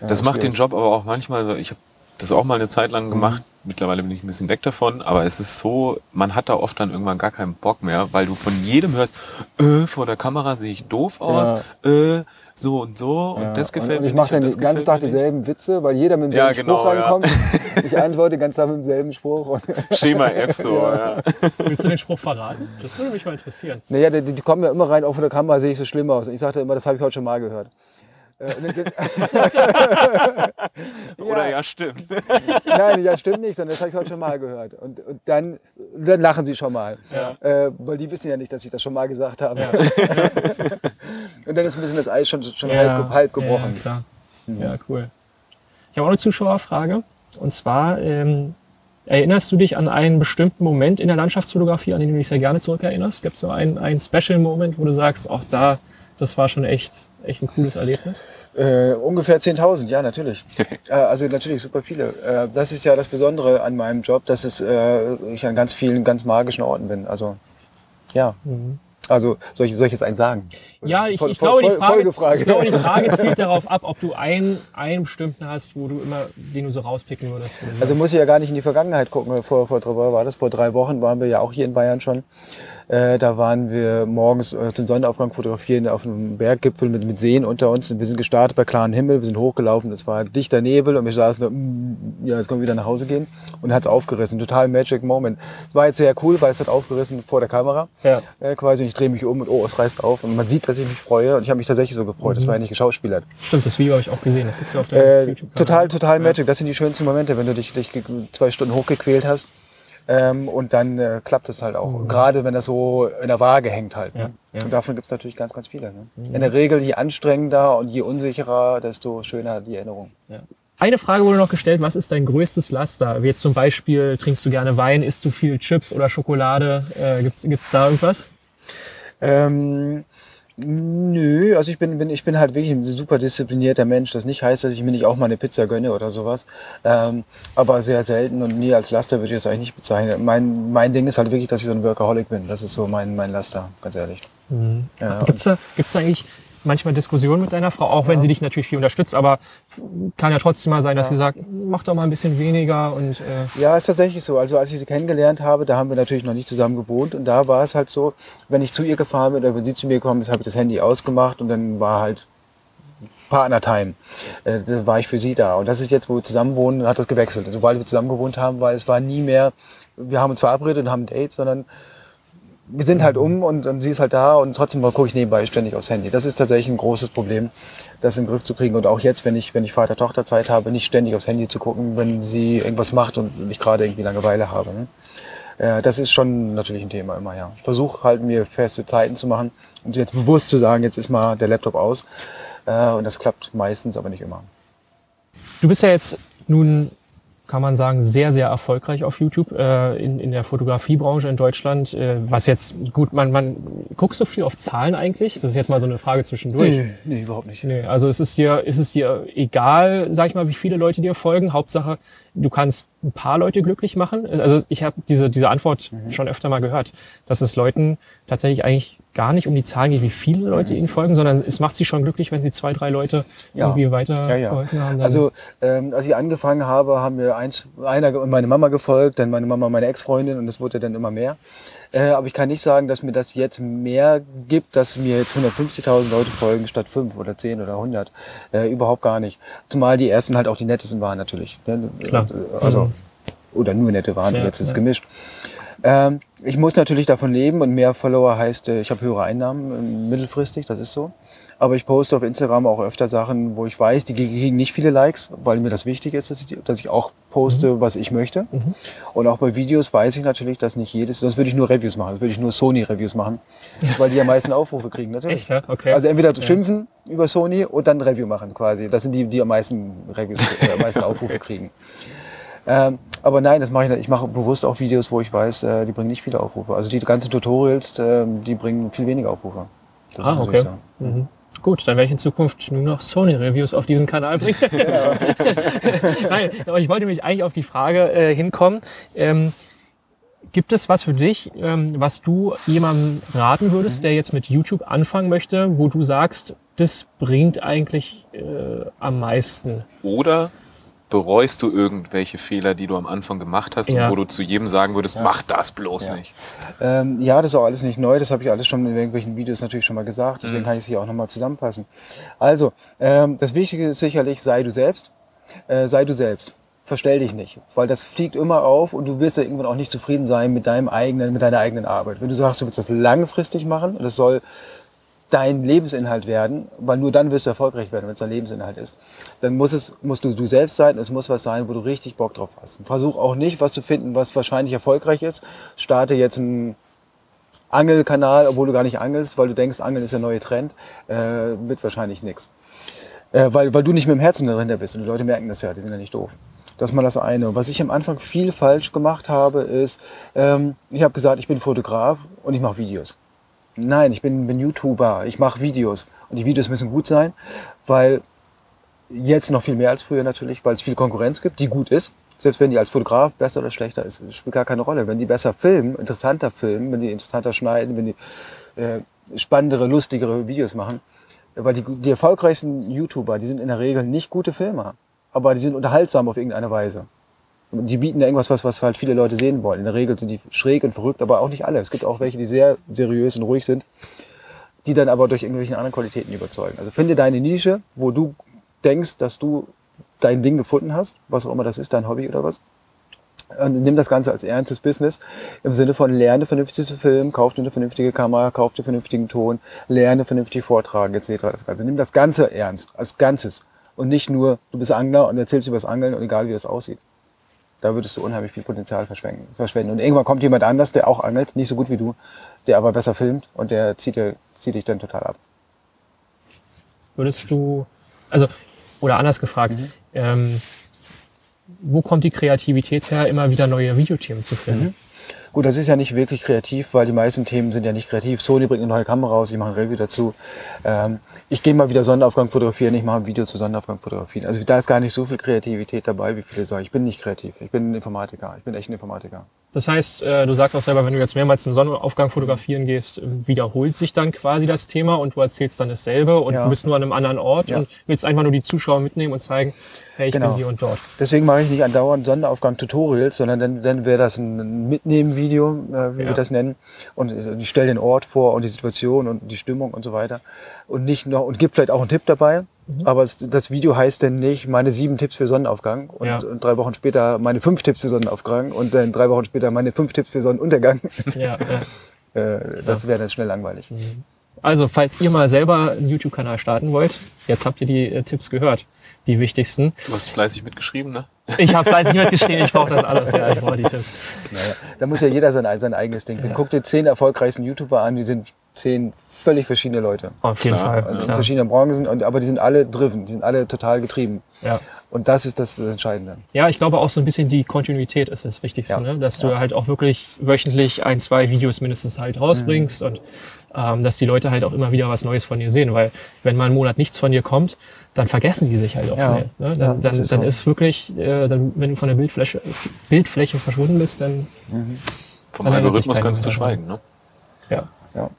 ja, Das macht den schwierig. Job aber auch manchmal so. Ich habe das auch mal eine Zeit lang gemacht. Mittlerweile bin ich ein bisschen weg davon. Aber es ist so, man hat da oft dann irgendwann gar keinen Bock mehr, weil du von jedem hörst, äh, vor der Kamera sehe ich doof aus, äh, so und so und Ja, das gefällt und mir ich mache nicht. dann und den ganzen Tag dieselben Witze, weil jeder mit demselben Ja, Spruch genau, ja. reinkommt. <laughs> Ich antworte ganz Tag mit demselben Spruch. Und <laughs> Schema F so, <laughs> ja. Willst du den Spruch verraten? Das würde mich mal interessieren. naja, die, die kommen ja immer rein, auch vor der Kamera sehe ich so schlimm aus. Und ich sagte immer, das habe ich heute schon mal gehört. Äh, <laughs> <laughs> Oder ja, stimmt. <laughs> Nein, ja, stimmt nicht, sondern das habe ich heute schon mal gehört. Und, und dann, dann lachen sie schon mal. Äh, weil die wissen ja nicht, dass ich das schon mal gesagt habe. und dann ist ein bisschen das Eis schon, schon halb, halb gebrochen. Ja, klar. Ja, cool. Ich habe auch eine Zuschauerfrage. Und zwar, ähm, erinnerst du dich an einen bestimmten Moment in der Landschaftsfotografie, an den du dich sehr gerne zurückerinnerst? Gibt es so einen, einen Special-Moment, wo du sagst, auch da, das war schon echt, echt ein cooles Erlebnis? Äh, ungefähr 10.000, ja, natürlich. <laughs> äh, also natürlich super viele. Äh, das ist ja das Besondere an meinem Job, dass es, äh, ich an ganz vielen ganz magischen Orten bin. Also, ja. Also, soll ich, soll ich jetzt einen sagen? Ja, ich, ich, glaube, die Frage, Folgefrage. ich glaube, die Frage <laughs> zielt darauf ab, ob du einen, einen bestimmten hast, wo du immer, den du so rauspicken würdest. Also muss ich ja gar nicht in die Vergangenheit gucken. Vor, vor, vor, war das? vor drei Wochen waren wir ja auch hier in Bayern schon. Äh, da waren wir morgens äh, zum Sonnenaufgang fotografieren auf einem Berggipfel mit, mit Seen unter uns. Wir sind gestartet bei klarem Himmel, wir sind hochgelaufen, es war dichter Nebel und wir saßen da, mm, ja, jetzt können wir wieder nach Hause gehen. Und hat es aufgerissen. Total Magic Moment. Es war jetzt sehr cool, weil es hat aufgerissen vor der Kamera. Ja. Äh, quasi, und ich drehe mich um und oh, es reißt auf. Und man sieht, dass ich mich freue. Und ich habe mich tatsächlich so gefreut. Das war ja nicht geschauspielert. Stimmt, das Video habe ich auch gesehen. Das gibt's ja auf der Äh, YouTube-Kanal. total, total Magic. Das sind die schönsten Momente, wenn du dich, dich zwei Stunden hochgequält hast. Ähm, und dann äh, klappt es halt auch. Gerade wenn das so in der Waage hängt halt. Ne? Ja, ja. Und davon gibt es natürlich ganz, ganz viele. Ne? In der Regel, je anstrengender und je unsicherer, desto schöner die Erinnerung. Eine Frage wurde noch gestellt, was ist dein größtes Laster? Wie jetzt zum Beispiel, trinkst du gerne Wein, isst du viel Chips oder Schokolade? Äh, gibt's, gibt's da irgendwas? Ähm, nö, also ich bin, bin, ich bin halt wirklich ein super disziplinierter Mensch. Das nicht heißt, dass ich mir nicht auch mal eine Pizza gönne oder sowas. Ähm, aber sehr selten und nie als Laster würde ich das eigentlich nicht bezeichnen. Mein, mein Ding ist halt wirklich, dass ich so ein Workaholic bin. Das ist so mein, mein Laster, ganz ehrlich. Ja, Gibt's da, gibt's da eigentlich manchmal Diskussionen mit deiner Frau, auch wenn sie dich natürlich viel unterstützt, aber kann ja trotzdem mal sein, dass sie sagt, mach doch mal ein bisschen weniger und äh, Ja, ist tatsächlich so. Also als ich sie kennengelernt habe, da haben wir natürlich noch nicht zusammen gewohnt und da war es halt so, wenn ich zu ihr gefahren bin oder wenn sie zu mir gekommen ist, habe ich das Handy ausgemacht und dann war halt Partnertime. Äh, da war ich für sie da. Und das ist jetzt, wo wir zusammen wohnen, hat das gewechselt. Sobald wir zusammen gewohnt haben, weil es war nie mehr, wir haben uns verabredet und haben ein Date, sondern wir sind halt um und, und sie ist halt da und trotzdem gucke ich nebenbei ständig aufs Handy. Das ist tatsächlich ein großes Problem, das in den Griff zu kriegen. Und auch jetzt, wenn ich, wenn ich Vater-Tochter-Zeit habe, nicht ständig aufs Handy zu gucken, wenn sie irgendwas macht und ich gerade irgendwie Langeweile habe. Ne? Äh, das ist schon natürlich ein Thema immer, ja. Ich versuche halt mir feste Zeiten zu machen, um jetzt bewusst zu sagen, jetzt ist mal der Laptop aus. Äh, und das klappt meistens, aber nicht immer. du bist ja jetzt nun kann man sagen, sehr, sehr erfolgreich auf YouTube äh, in, in der Fotografiebranche in Deutschland. Äh, was jetzt, gut, man, man guckst du viel auf Zahlen eigentlich? Das ist jetzt mal so eine Frage zwischendurch. Nee, nee, überhaupt nicht. Nee, also ist es dir, ist es dir egal, sag ich mal, wie viele Leute dir folgen? Hauptsache, du kannst ein paar Leute glücklich machen. Also ich habe diese, diese Antwort Mhm. schon öfter mal gehört, dass es Leuten tatsächlich eigentlich gar nicht um die Zahlen geht, wie viele Leute ihnen folgen, sondern es macht sie schon glücklich, wenn sie zwei, drei Leute Mhm. Ja. irgendwie weiter Ja, ja. geholfen haben. Also, ähm, als ich angefangen habe, haben mir eins, einer und meine Mama gefolgt, dann meine Mama, meine Ex-Freundin und es wurde dann immer mehr. Äh, aber ich kann nicht sagen, dass mir das jetzt mehr gibt, dass mir jetzt 150.000 Leute folgen statt 5 oder 10 oder 100. Äh, überhaupt gar nicht. Zumal die ersten halt auch die nettesten waren natürlich. ne? Klar. Also, oder nur nette waren, jetzt ist es gemischt. Ähm, ich muss natürlich davon leben und mehr Follower heißt, äh, ich habe höhere Einnahmen äh, mittelfristig, das ist so. Aber ich poste auf Instagram auch öfter Sachen, wo ich weiß, die kriegen nicht viele Likes, weil mir das wichtig ist, dass ich, dass ich auch poste, was ich möchte. Und auch bei Videos weiß ich natürlich, dass nicht jedes, sonst würde ich nur Reviews machen, sonst würde ich nur Sony-Reviews machen, <laughs> weil die am meisten Aufrufe kriegen, natürlich. Echt, ja? Okay. Also entweder schimpfen über Sony und dann Review machen quasi. Das sind die, die am meisten Reviews, äh, am meisten <laughs> Aufrufe kriegen. Ähm, aber nein, das mache ich nicht. Ich mache bewusst auch Videos, wo ich weiß, äh, die bringen nicht viele Aufrufe. Also die ganzen Tutorials, ähm, die bringen viel weniger Aufrufe. Das Ah, so, okay. ich sagen. Mhm. Gut, dann werde ich in Zukunft nur noch Sony-Reviews auf diesen Kanal bringen. <laughs> <laughs> Nein, aber ich wollte mich eigentlich auf die Frage äh, hinkommen. Ähm, gibt es was für dich, ähm, was du jemandem raten würdest, der jetzt mit YouTube anfangen möchte, wo du sagst, das bringt eigentlich äh, am meisten? Oder bereust du irgendwelche Fehler, die du am Anfang gemacht hast Ja. und wo du zu jedem sagen würdest, mach das bloß nicht. Ähm, ja, das ist auch alles nicht neu. Das habe ich alles schon in irgendwelchen Videos natürlich schon mal gesagt. Mhm. Deswegen kann ich es hier auch nochmal zusammenfassen. Also, ähm, das Wichtige ist sicherlich, sei du selbst. Äh, sei du selbst. Verstell dich nicht, weil das fliegt immer auf und du wirst ja irgendwann auch nicht zufrieden sein mit deinem eigenen, mit deiner eigenen Arbeit. Wenn du sagst, du willst das langfristig machen und das soll dein Lebensinhalt werden, weil nur dann wirst du erfolgreich werden, wenn es dein Lebensinhalt ist. Dann muss es, musst du du selbst sein, und es muss was sein, wo du richtig Bock drauf hast. Versuch auch nicht, was zu finden, was wahrscheinlich erfolgreich ist. Starte jetzt einen Angelkanal, obwohl du gar nicht angelst, weil du denkst, Angeln ist der neue Trend, äh, wird wahrscheinlich nichts. Äh, weil, weil du nicht mit dem Herzen dahinter bist und die Leute merken das ja, die sind ja nicht doof. Das ist mal das eine. Was ich am Anfang viel falsch gemacht habe, ist, ähm, ich habe gesagt, ich bin Fotograf und ich mache Videos. Nein, ich bin, bin YouTuber, ich mache Videos und die Videos müssen gut sein, weil jetzt noch viel mehr als früher natürlich, weil es viel Konkurrenz gibt, die gut ist. Selbst wenn die als Fotograf besser oder schlechter ist, spielt gar keine Rolle. Wenn die besser filmen, interessanter filmen, wenn die interessanter schneiden, wenn die äh, spannendere, lustigere Videos machen, weil die, die erfolgreichsten YouTuber, die sind in der Regel nicht gute Filmer, aber die sind unterhaltsam auf irgendeine Weise. Die bieten ja irgendwas, was, was halt viele Leute sehen wollen. In der Regel sind die schräg und verrückt, aber auch nicht alle. Es gibt auch welche, die sehr seriös und ruhig sind, die dann aber durch irgendwelche anderen Qualitäten überzeugen. Also finde deine Nische, wo du denkst, dass du dein Ding gefunden hast, was auch immer das ist, dein Hobby oder was. Und nimm das Ganze als ernstes Business im Sinne von lerne vernünftig zu filmen, kauf dir eine vernünftige Kamera, kauf dir vernünftigen Ton, lerne vernünftig vortragen etc. Das Ganze. Nimm das Ganze ernst, als Ganzes. Und nicht nur, du bist Angler und erzählst über das Angeln und egal wie das aussieht. Da würdest du unheimlich viel Potenzial verschwenden. Und irgendwann kommt jemand anders, der auch angelt, nicht so gut wie du, der aber besser filmt und der zieht, dir, zieht dich dann total ab. Würdest du, also, oder anders gefragt, Mhm. ähm, wo kommt die Kreativität her, immer wieder neue Videothemen zu finden? Gut, das ist ja nicht wirklich kreativ, weil die meisten Themen sind ja nicht kreativ. Sony bringt eine neue Kamera raus, ich mache ein Review dazu. Ähm, ich gehe mal wieder Sonnenaufgang fotografieren, ich mache ein Video zu Sonnenaufgang fotografieren. Also da ist gar nicht so viel Kreativität dabei, wie viele sagen. Ich bin nicht kreativ, ich bin ein Informatiker, ich bin echt ein Informatiker. Das heißt, äh, du sagst auch selber, wenn du jetzt mehrmals einen Sonnenaufgang fotografieren gehst, wiederholt sich dann quasi das Thema und du erzählst dann dasselbe und Ja. du bist nur an einem anderen Ort Ja. und willst einfach nur die Zuschauer mitnehmen und zeigen, hey, ich Genau. bin hier und dort. Deswegen mache ich nicht andauernd Sonnenaufgang-Tutorials, sondern dann, dann wäre das ein Mitnehmen-Video, äh, wie Ja. wir das nennen. Und äh, ich stelle den Ort vor und die Situation und die Stimmung und so weiter. Und nicht noch, und gibt vielleicht auch einen Tipp dabei. Mhm. Aber es, das Video heißt dann nicht meine sieben Tipps für Sonnenaufgang und, Ja. und drei Wochen später meine fünf Tipps für Sonnenaufgang und dann drei Wochen später meine fünf Tipps für Sonnenuntergang. <laughs> Ja, ja. äh, das wäre dann schnell langweilig. Also, falls ihr mal selber einen YouTube-Kanal starten wollt, jetzt habt ihr die äh, Tipps gehört, die wichtigsten. Du hast fleißig mitgeschrieben, ne? Ich habe fleißig mitgeschrieben, ich brauche das alles, ja, ich brauche die Tipps. Naja, da muss ja jeder sein, sein eigenes Ding finden. Guck dir zehn erfolgreichsten YouTuber an, die sind zehn völlig verschiedene Leute. Auf jeden Klar, Fall. in verschiedenen Branchen, und, aber die sind alle driven, die sind alle total getrieben. Ja. Und das ist das Entscheidende. Ja, ich glaube auch so ein bisschen die Kontinuität ist das Wichtigste, Ja. ne? dass du halt auch wirklich wöchentlich ein, zwei Videos mindestens halt Mhm. rausbringst und ähm, dass die Leute halt auch immer wieder was Neues von dir sehen, weil wenn mal einen Monat nichts von dir kommt, dann vergessen die sich halt auch Ja. schnell. Ne? Dann, Ja, dann, ist dann so. ist wirklich, äh, dann, wenn du von der Bildfläche, Bildfläche verschwunden bist, dann Vom Dann erinnert sich Algorithmus kannst du mehr schweigen, ne? ja. Ja.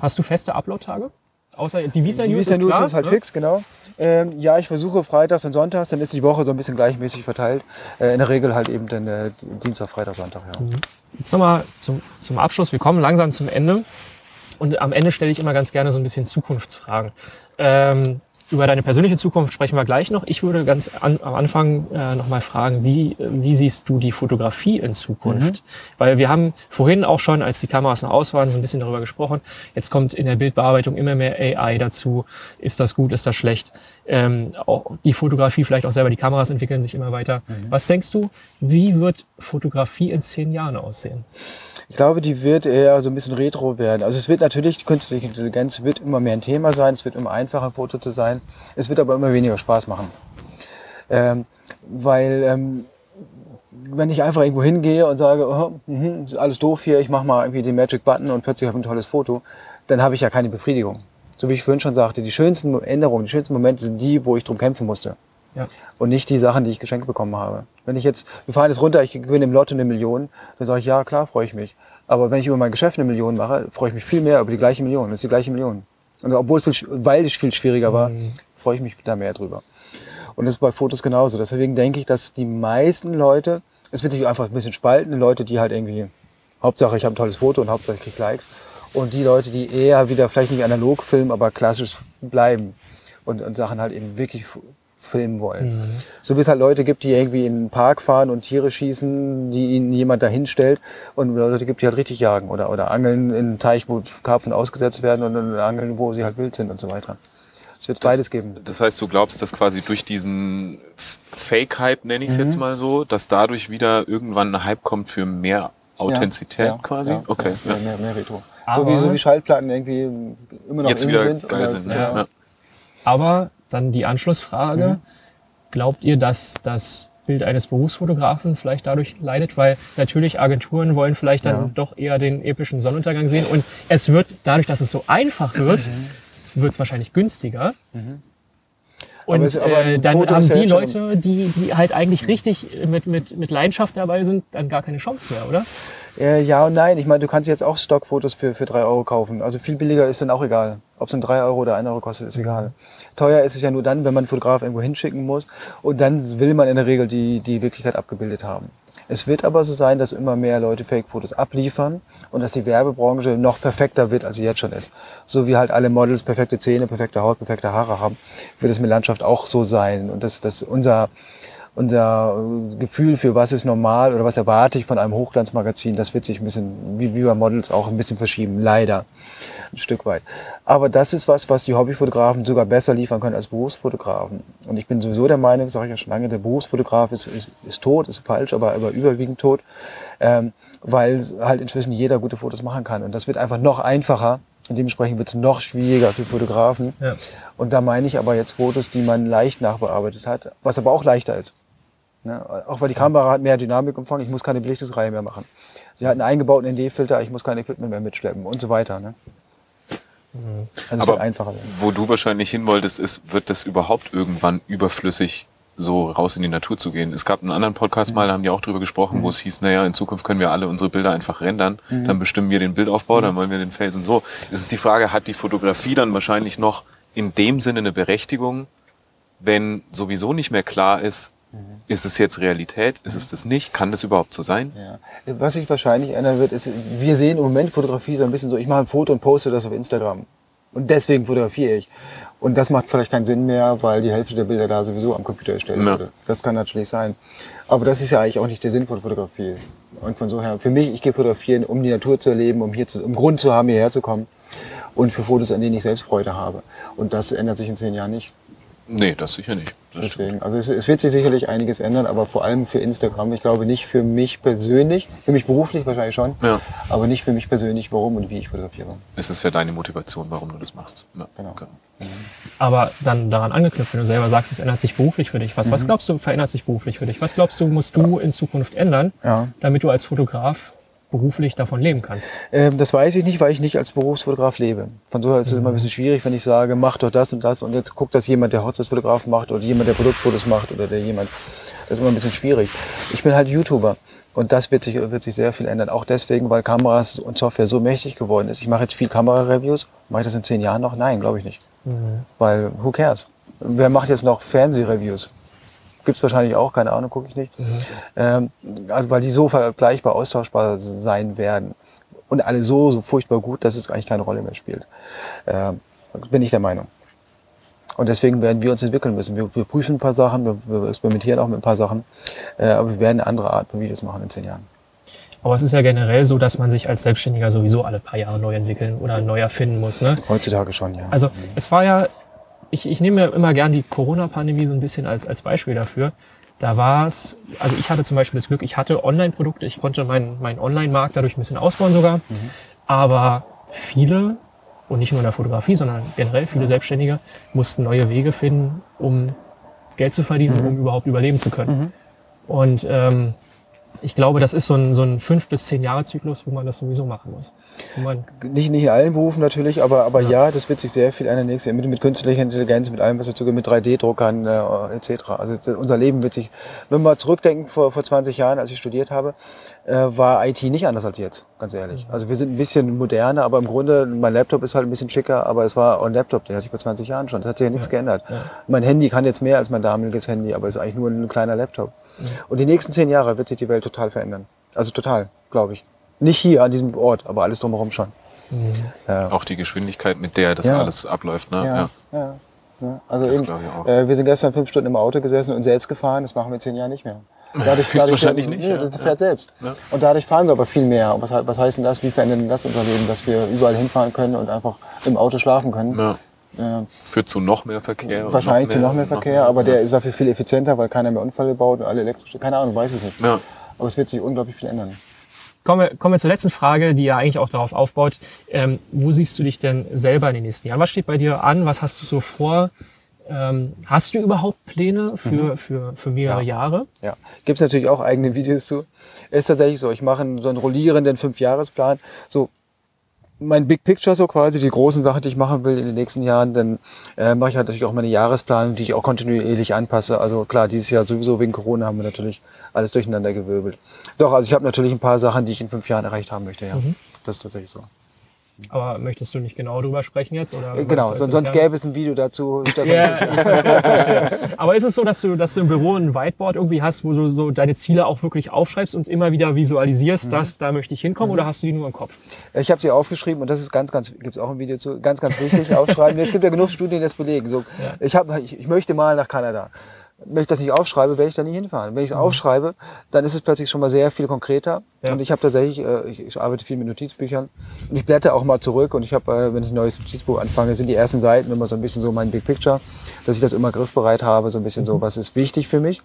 Hast du feste Upload-Tage? Außer die Visa Die News Vista ist News klar, ist halt ne? fix, genau. Ähm, ja, ich versuche freitags und sonntags, dann ist die Woche so ein bisschen gleichmäßig verteilt. Äh, in der Regel halt eben dann äh, Dienstag, Freitag, Sonntag, ja. Jetzt nochmal zum, zum Abschluss. Wir kommen langsam zum Ende. Und am Ende stelle ich immer ganz gerne so ein bisschen Zukunftsfragen. Ähm, über deine persönliche Zukunft sprechen wir gleich noch. Ich würde ganz an, am Anfang äh, nochmal fragen, wie, wie siehst du die Fotografie in Zukunft? Weil wir haben vorhin auch schon, als die Kameras noch aus waren, so ein bisschen darüber gesprochen. Jetzt kommt in der Bildbearbeitung immer mehr AI dazu. Ist das gut, ist das schlecht? Ähm, auch die Fotografie, vielleicht auch selber, die Kameras entwickeln sich immer weiter. Was denkst du, wie wird Fotografie in zehn Jahren aussehen? Ich glaube, die wird eher so ein bisschen retro werden. Also es wird natürlich, die künstliche Intelligenz wird immer mehr ein Thema sein, es wird immer einfacher, ein Foto zu sein. Es wird aber immer weniger Spaß machen. Ähm, weil ähm, wenn ich einfach irgendwo hingehe und sage, oh, ist alles doof hier, ich mache mal irgendwie den Magic Button und plötzlich habe ich ein tolles Foto, dann habe ich ja keine Befriedigung. So wie ich vorhin schon sagte, die schönsten Änderungen, die schönsten Momente sind die, wo ich drum kämpfen musste. Ja. Und nicht die Sachen, die ich geschenkt bekommen habe. Wenn ich jetzt, wir fahren jetzt runter, ich gewinne im Lotto eine Million, dann sage ich, ja, klar, freue ich mich. Aber wenn ich über mein Geschäft eine Million mache, freue ich mich viel mehr über die gleiche Million. Das ist die gleiche Million. Und obwohl es viel, weil es viel schwieriger war, freue ich mich da mehr drüber. Und das ist bei Fotos genauso. Deswegen denke ich, dass die meisten Leute, es wird sich einfach ein bisschen spalten, die Leute, die halt irgendwie, Hauptsache ich habe ein tolles Foto und Hauptsache ich kriege Likes. Und die Leute, die eher wieder vielleicht nicht analog filmen, aber klassisch bleiben und, und Sachen halt eben wirklich filmen wollen. So wie es halt Leute gibt, die irgendwie in den Park fahren und Tiere schießen, die ihnen jemand dahin stellt und Leute gibt, die halt richtig jagen oder, oder angeln in einem Teich, wo Karpfen ausgesetzt werden und dann angeln, wo sie halt wild sind und so weiter. Es wird beides geben. Das heißt, du glaubst, dass quasi durch diesen Fake-Hype, nenne ich es Mhm. jetzt mal so, dass dadurch wieder irgendwann ein Hype kommt für mehr Authentizität Ja, quasi? ja, okay. Ja, Ja. mehr, mehr Retro. So Aber- wie, so wie Schallplatten irgendwie immer noch Jetzt wieder sind. geil oder- sind. ja. Ja. Aber dann die Anschlussfrage, Mhm. glaubt ihr, dass das Bild eines Berufsfotografen vielleicht dadurch leidet? Weil natürlich Agenturen wollen vielleicht dann Ja. doch eher den epischen Sonnenuntergang sehen und es wird, dadurch, dass es so einfach wird, Mhm. wird es wahrscheinlich günstiger. Und Aber es- äh, dann Foto haben ja die Leute, die, die halt eigentlich richtig mit, mit, mit Leidenschaft dabei sind, dann gar keine Chance mehr, oder? Äh, ja und nein. Ich meine, du kannst jetzt auch Stockfotos für, für drei Euro kaufen. Also viel billiger ist dann auch egal. Ob es dann drei Euro oder ein Euro kostet, ist egal. Teuer ist es ja nur dann, wenn man einen Fotograf irgendwo hinschicken muss. Und dann will man in der Regel die, die Wirklichkeit abgebildet haben. Es wird aber so sein, dass immer mehr Leute Fake-Fotos abliefern und dass die Werbebranche noch perfekter wird, als sie jetzt schon ist. So wie halt alle Models perfekte Zähne, perfekte Haut, perfekte Haare haben, wird es mit Landschaft auch so sein. Und dass, dass unser, unser äh, Gefühl für was ist normal oder was erwarte ich von einem Hochglanzmagazin, das wird sich ein bisschen, wie, wie bei Models auch ein bisschen verschieben, leider. Ein Stück weit. Aber das ist was, was die Hobbyfotografen sogar besser liefern können als Berufsfotografen. Und ich bin sowieso der Meinung, sage ich ja schon lange, der Berufsfotograf ist, ist, ist tot, ist falsch, aber, aber überwiegend tot, ähm, weil halt inzwischen jeder gute Fotos machen kann. Und das wird einfach noch einfacher. Und dementsprechend wird es noch schwieriger für Fotografen. Ja. Und da meine ich aber jetzt Fotos, die man leicht nachbearbeitet hat, was aber auch leichter ist. Ne? Auch weil die Kamera hat mehr Dynamikumfang, ich muss keine Belichtungsreihe mehr machen. Sie hat einen eingebauten ND-Filter, ich muss kein Equipment mehr mitschleppen und so weiter. Ne? Also es Aber einfacher werden. wo du wahrscheinlich hin wolltest, ist, wird das überhaupt irgendwann überflüssig, so raus in die Natur zu gehen? Es gab einen anderen Podcast mal, da haben die auch drüber gesprochen, wo es hieß, naja, in Zukunft können wir alle unsere Bilder einfach rendern, dann bestimmen wir den Bildaufbau, dann wollen wir den Felsen so. Es ist die Frage, hat die Fotografie dann wahrscheinlich noch in dem Sinne eine Berechtigung, wenn sowieso nicht mehr klar ist, ist es jetzt Realität, ist es das nicht, kann das überhaupt so sein? Ja. Was sich wahrscheinlich ändern wird, ist, wir sehen im Moment Fotografie so ein bisschen so, ich mache ein Foto und poste das auf Instagram. Und deswegen fotografiere ich. Und das macht vielleicht keinen Sinn mehr, weil die Hälfte der Bilder da sowieso am Computer erstellt Ja. wurde. Das kann natürlich sein. Aber das ist ja eigentlich auch nicht der Sinn von Fotografie. Und von so her, für mich, ich gehe fotografieren, um die Natur zu erleben, um hier zu, um Grund zu haben, hierher zu kommen. Und für Fotos, an denen ich selbst Freude habe. Und das ändert sich in zehn Jahren nicht. Nee, das sicher nicht. Das stimmt. Deswegen, also es, es wird sich sicherlich einiges ändern, aber vor allem für Instagram. Ich glaube nicht für mich persönlich, für mich beruflich wahrscheinlich schon, Ja. aber nicht für mich persönlich, warum und wie ich fotografiere. Es ist ja deine Motivation, warum du das machst. Ja, Genau. Aber dann daran angeknüpft, wenn du selber sagst, es ändert sich beruflich für dich. Was, Mhm. was glaubst du, verändert sich beruflich für dich? Was glaubst du, musst du in Zukunft ändern, Ja. damit du als Fotograf beruflich davon leben kannst? Ähm, das weiß ich nicht, weil ich nicht als Berufsfotograf lebe. Von so her ist es immer ein bisschen schwierig, wenn ich sage, mach doch das und das und jetzt guckt das jemand, der Hochzeitsfotograf macht oder jemand, der Produktfotos macht oder der jemand. Das ist immer ein bisschen schwierig. Ich bin halt YouTuber und das wird sich, wird sich sehr viel ändern. Auch deswegen, weil Kameras und Software so mächtig geworden ist. Ich mache jetzt viel Kamera-Reviews. Mache ich das in zehn Jahren noch? Nein, glaube ich nicht. Weil, who cares? Wer macht jetzt noch Fernsehreviews? Gibt es wahrscheinlich auch, keine Ahnung, gucke ich nicht. Ähm, also weil die so vergleichbar austauschbar sein werden und alle so, so furchtbar gut, dass es eigentlich keine Rolle mehr spielt. Ähm, bin ich der Meinung. Und deswegen werden wir uns entwickeln müssen. Wir, wir prüfen ein paar Sachen, wir, wir experimentieren auch mit ein paar Sachen, äh, aber wir werden eine andere Art von Videos machen in zehn Jahren. Aber es ist ja generell so, dass man sich als Selbstständiger sowieso alle paar Jahre neu entwickeln oder neu erfinden muss. Ne? Heutzutage schon, ja. Also es war ja, ich, ich nehme mir immer gern die Corona-Pandemie so ein bisschen als, als Beispiel dafür. Da war es, also ich hatte zum Beispiel das Glück, ich hatte Online-Produkte, ich konnte meinen meinen Online-Markt dadurch ein bisschen ausbauen sogar. Aber viele, und nicht nur in der Fotografie, sondern generell viele Selbstständige, mussten neue Wege finden, um Geld zu verdienen, um überhaupt überleben zu können. Und ähm, ich glaube, das ist so ein, so ein fünf bis zehn Jahre Zyklus, wo man das sowieso machen muss. Nicht, nicht in allen Berufen natürlich, aber, aber ja. das wird sich sehr viel ändern nächstes Jahr mit, mit künstlicher Intelligenz, mit allem, was dazu gehört, mit 3D-Druckern äh, etc. Also unser Leben wird sich, wenn wir zurückdenken, vor, vor 20 Jahren, als ich studiert habe, äh, war IT nicht anders als jetzt, ganz ehrlich. Also wir sind ein bisschen moderner, aber im Grunde, mein Laptop ist halt ein bisschen schicker, aber es war ein Laptop, den hatte ich vor 20 Jahren schon. Das hat sich ja nichts geändert. Mein Handy kann jetzt mehr als mein damaliges Handy, aber es ist eigentlich nur ein kleiner Laptop. Und die nächsten zehn Jahre wird sich die Welt total verändern. Also total, glaube ich. Nicht hier an diesem Ort, aber alles drumherum schon. Ja. Auch die Geschwindigkeit, mit der das Ja. alles abläuft. Ne? Ja, Ja. Also Das eben, glaube ich auch. äh, wir sind gestern fünf Stunden im Auto gesessen und selbst gefahren. Das machen wir in zehn Jahren nicht mehr. <laughs> Dadurch, Höchstwahrscheinlich nicht, Nee, ja. das fährt selbst. Ja. Und dadurch fahren wir aber viel mehr. Und was, was heißt denn das? Wie verändert denn das unser Leben, dass wir überall hinfahren können und einfach im Auto schlafen können? Ja. Äh, Führt zu noch mehr Verkehr. wahrscheinlich zu noch mehr Verkehr, aber der ja. ist dafür viel effizienter, weil keiner mehr Unfälle baut und alle elektrisch. Keine Ahnung, weiß ich nicht. Ja. Aber es wird sich unglaublich viel ändern. Kommen wir, kommen wir zur letzten Frage, die ja eigentlich auch darauf aufbaut. Ähm, wo siehst du dich denn selber in den nächsten Jahren? Was steht bei dir an? Was hast du so vor? Ähm, hast du überhaupt Pläne für, für, für mehrere Mhm. Ja. Jahre? Ja, gibt es natürlich auch eigene Videos zu. Ist tatsächlich so. Ich mache einen, so einen rollierenden Fünfjahresplan. So mein Big Picture so quasi, die großen Sachen, die ich machen will in den nächsten Jahren, dann äh, mache ich halt natürlich auch meine Jahresplanung, die ich auch kontinuierlich anpasse. Also klar, dieses Jahr sowieso wegen Corona haben wir natürlich alles durcheinander gewirbelt. Doch, also ich habe natürlich ein paar Sachen, die ich in fünf Jahren erreicht haben möchte, ja. Das ist tatsächlich so. Aber möchtest du nicht genau drüber sprechen jetzt? Oder Genau, sonst internes? gäbe es ein Video dazu. <laughs> Ja, <laughs> ich verstehe. Aber ist es so, dass du, dass du im Büro ein Whiteboard irgendwie hast, wo du so deine Ziele auch wirklich aufschreibst und immer wieder visualisierst, Mhm. dass da möchte ich hinkommen oder hast du die nur im Kopf? Ich habe sie aufgeschrieben und das ist ganz, ganz, gibt es auch ein Video zu, ganz, ganz wichtig, aufschreiben. <laughs> Es gibt ja genug Studien, die das belegen. So, ich, hab, ich, ich möchte mal nach Kanada. Wenn ich das nicht aufschreibe, werde ich da nie hinfahren. Wenn ich es aufschreibe, dann ist es plötzlich schon mal sehr viel konkreter. Ja. Und ich habe tatsächlich, äh, ich, ich arbeite viel mit Notizbüchern und ich blätter auch mal zurück und ich habe, äh, wenn ich ein neues Notizbuch anfange, sind die ersten Seiten immer so ein bisschen so mein Big Picture, dass ich das immer griffbereit habe, so ein bisschen so, was ist wichtig für mich.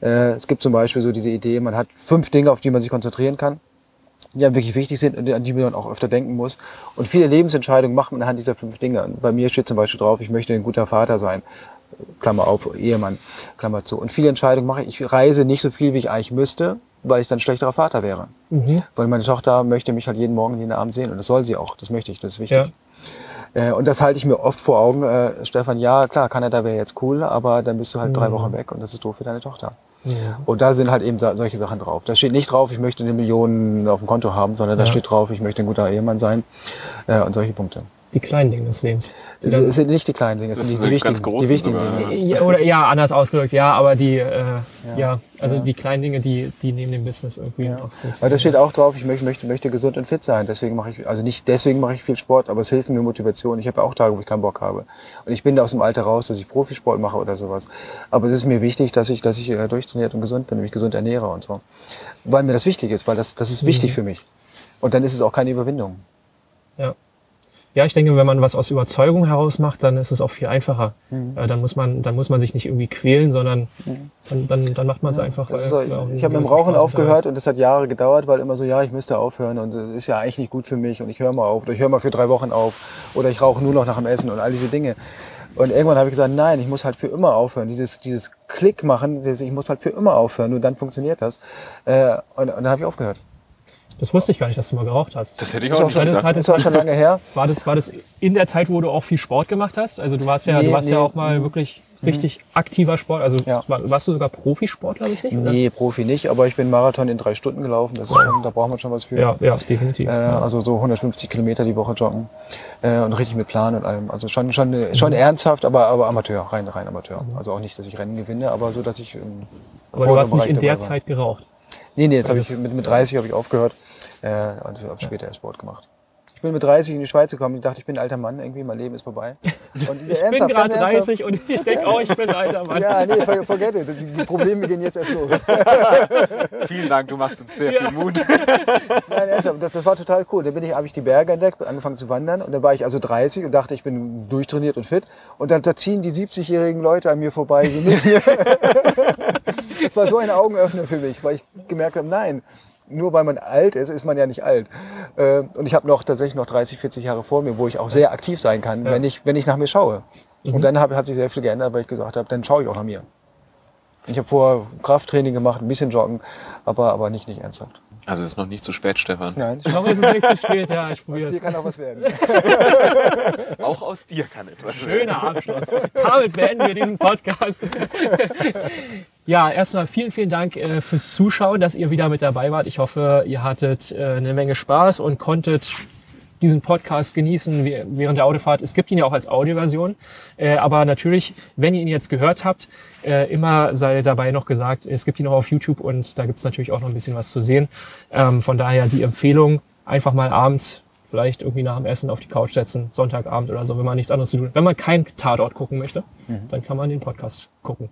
Äh, es gibt zum Beispiel so diese Idee, man hat fünf Dinge, auf die man sich konzentrieren kann die einem wirklich wichtig sind und an die man auch öfter denken muss. Und viele Lebensentscheidungen macht man anhand dieser fünf Dinge. Und bei mir steht zum Beispiel drauf, ich möchte ein guter Vater sein. Klammer auf, Ehemann, Klammer zu. Und viele Entscheidungen mache ich. Ich reise nicht so viel, wie ich eigentlich müsste, weil ich dann schlechterer Vater wäre. Weil meine Tochter möchte mich halt jeden Morgen, jeden Abend sehen. Und das soll sie auch. Das möchte ich. Das ist wichtig. Äh, und das halte ich mir oft vor Augen. Äh, Stefan, ja, klar, Kanada wäre jetzt cool, aber dann bist du halt drei Wochen weg und das ist doof für deine Tochter. Und da sind halt eben so- solche Sachen drauf. Da steht nicht drauf, ich möchte eine Million auf dem Konto haben, sondern da Ja. steht drauf, ich möchte ein guter Ehemann sein äh, und solche Punkte. Die kleinen Dinge des Lebens. Es dann- sind nicht die kleinen Dinge, es Das sind die, sind die die ganz wichtigen, großen die wichtigen sogar, Dinge. Ja, oder ja, anders ausgedrückt, ja, aber die, äh, ja. also ja. die kleinen Dinge, die, die neben dem Business irgendwie auch funktionieren. Weil da steht auch drauf, ich möchte, möchte, möchte gesund und fit sein. Deswegen mache ich, also nicht deswegen mache ich viel Sport, aber es hilft mir Motivation. Ich habe ja auch Tage, wo ich keinen Bock habe. Und ich bin da aus dem Alter raus, dass ich Profisport mache oder sowas. Aber es ist mir wichtig, dass ich, dass ich äh, durchtrainiert und gesund bin, mich gesund ernähre und so. Weil mir das wichtig ist, weil das, das ist wichtig für mich. Und dann ist es auch keine Überwindung. Ja. Ja, ich denke, wenn man was aus Überzeugung heraus macht, dann ist es auch viel einfacher. Äh, dann, muss man, dann muss man sich nicht irgendwie quälen, sondern dann, dann, dann macht man es einfach. Das äh, so, ja, ich einen ich habe mit dem Rauchen aufgehört und das hat Jahre gedauert, weil immer so, ja, ich müsste aufhören und das ist ja eigentlich nicht gut für mich und ich höre mal auf oder ich höre mal für drei Wochen auf oder ich rauche nur noch nach dem Essen und all diese Dinge. Und irgendwann habe ich gesagt, nein, ich muss halt für immer aufhören. Dieses, dieses Klick machen, dieses, ich muss halt für immer aufhören, nur dann funktioniert das. Äh, und, und dann habe ich aufgehört. Das wusste ich gar nicht, dass du mal geraucht hast. Das hätte ich Das auch nicht schon, gedacht. hat- das war schon lange her. <laughs> War das, war das in der Zeit, wo du auch viel Sport gemacht hast? Also du warst ja, Nee, du warst ja nee. auch mal wirklich richtig aktiver Sport. Also Ja. war, warst du sogar Profisportler, richtig? oder? Nee, Profi nicht, aber ich bin Marathon in drei Stunden gelaufen. Das ist schon, da braucht man schon was für. Ja, ja, definitiv. Äh, also so 150 Kilometer die Woche joggen äh, und richtig mit Plan und allem. Also schon schon Mhm. schon ernsthaft, aber aber Amateur, rein rein Amateur. Also auch nicht, dass ich Rennen gewinne, aber so, dass ich. im Aber du hast nicht in der. Zeit geraucht. Nee, nee, jetzt habe ich das- mit, mit 30 habe ich aufgehört äh, und habe später erst Sport gemacht. Ich bin mit 30 in die Schweiz gekommen. Ich dachte, ich bin ein alter Mann, irgendwie mein Leben ist vorbei. <laughs> Und Ich bin gerade 30 und ich denke, oh, ich bin ein alter Mann. Ja, nee, for- forget it. Die, Probleme gehen jetzt erst los. <laughs> Vielen Dank, du machst uns sehr viel Mut. <laughs> Nein, ernsthaft, das, das war total cool. Dann bin ich, habe ich die Berge entdeckt, angefangen zu wandern und dann war ich also 30 und dachte, ich bin durchtrainiert und fit. Und dann da ziehen die 70-jährigen Leute an mir vorbei. Das war so ein Augenöffner für mich, weil ich gemerkt habe, nein, nur weil man alt ist, ist man ja nicht alt. Äh, Und ich habe noch tatsächlich noch 30, 40 Jahre vor mir, wo ich auch sehr aktiv sein kann, wenn, ich, wenn ich nach mir schaue. Und dann hab, hat sich sehr viel geändert, weil ich gesagt habe, dann schaue ich auch nach mir. Ich habe vorher Krafttraining gemacht, ein bisschen Joggen, aber, aber nicht, nicht ernsthaft. Also es ist noch nicht zu spät, Stefan. Nein, Noch ist es nicht zu spät, ja, ich aus probiere dir es. kann auch was werden. <laughs> Auch aus dir kann etwas werden. Schöner Abschluss. Damit beenden wir diesen Podcast. Ja, erstmal vielen, vielen Dank äh, fürs Zuschauen, dass ihr wieder mit dabei wart. Ich hoffe, ihr hattet äh, eine Menge Spaß und konntet diesen Podcast genießen während der Autofahrt. Es gibt ihn ja auch als Audioversion. Äh, aber natürlich, wenn ihr ihn jetzt gehört habt, äh, immer sei dabei noch gesagt, es gibt ihn auch auf YouTube und da gibt es natürlich auch noch ein bisschen was zu sehen. Ähm, von daher die Empfehlung, einfach mal abends vielleicht irgendwie nach dem Essen auf die Couch setzen, Sonntagabend oder so, wenn man nichts anderes zu tun hat. Wenn man keinen Tatort gucken möchte, dann kann man den Podcast gucken.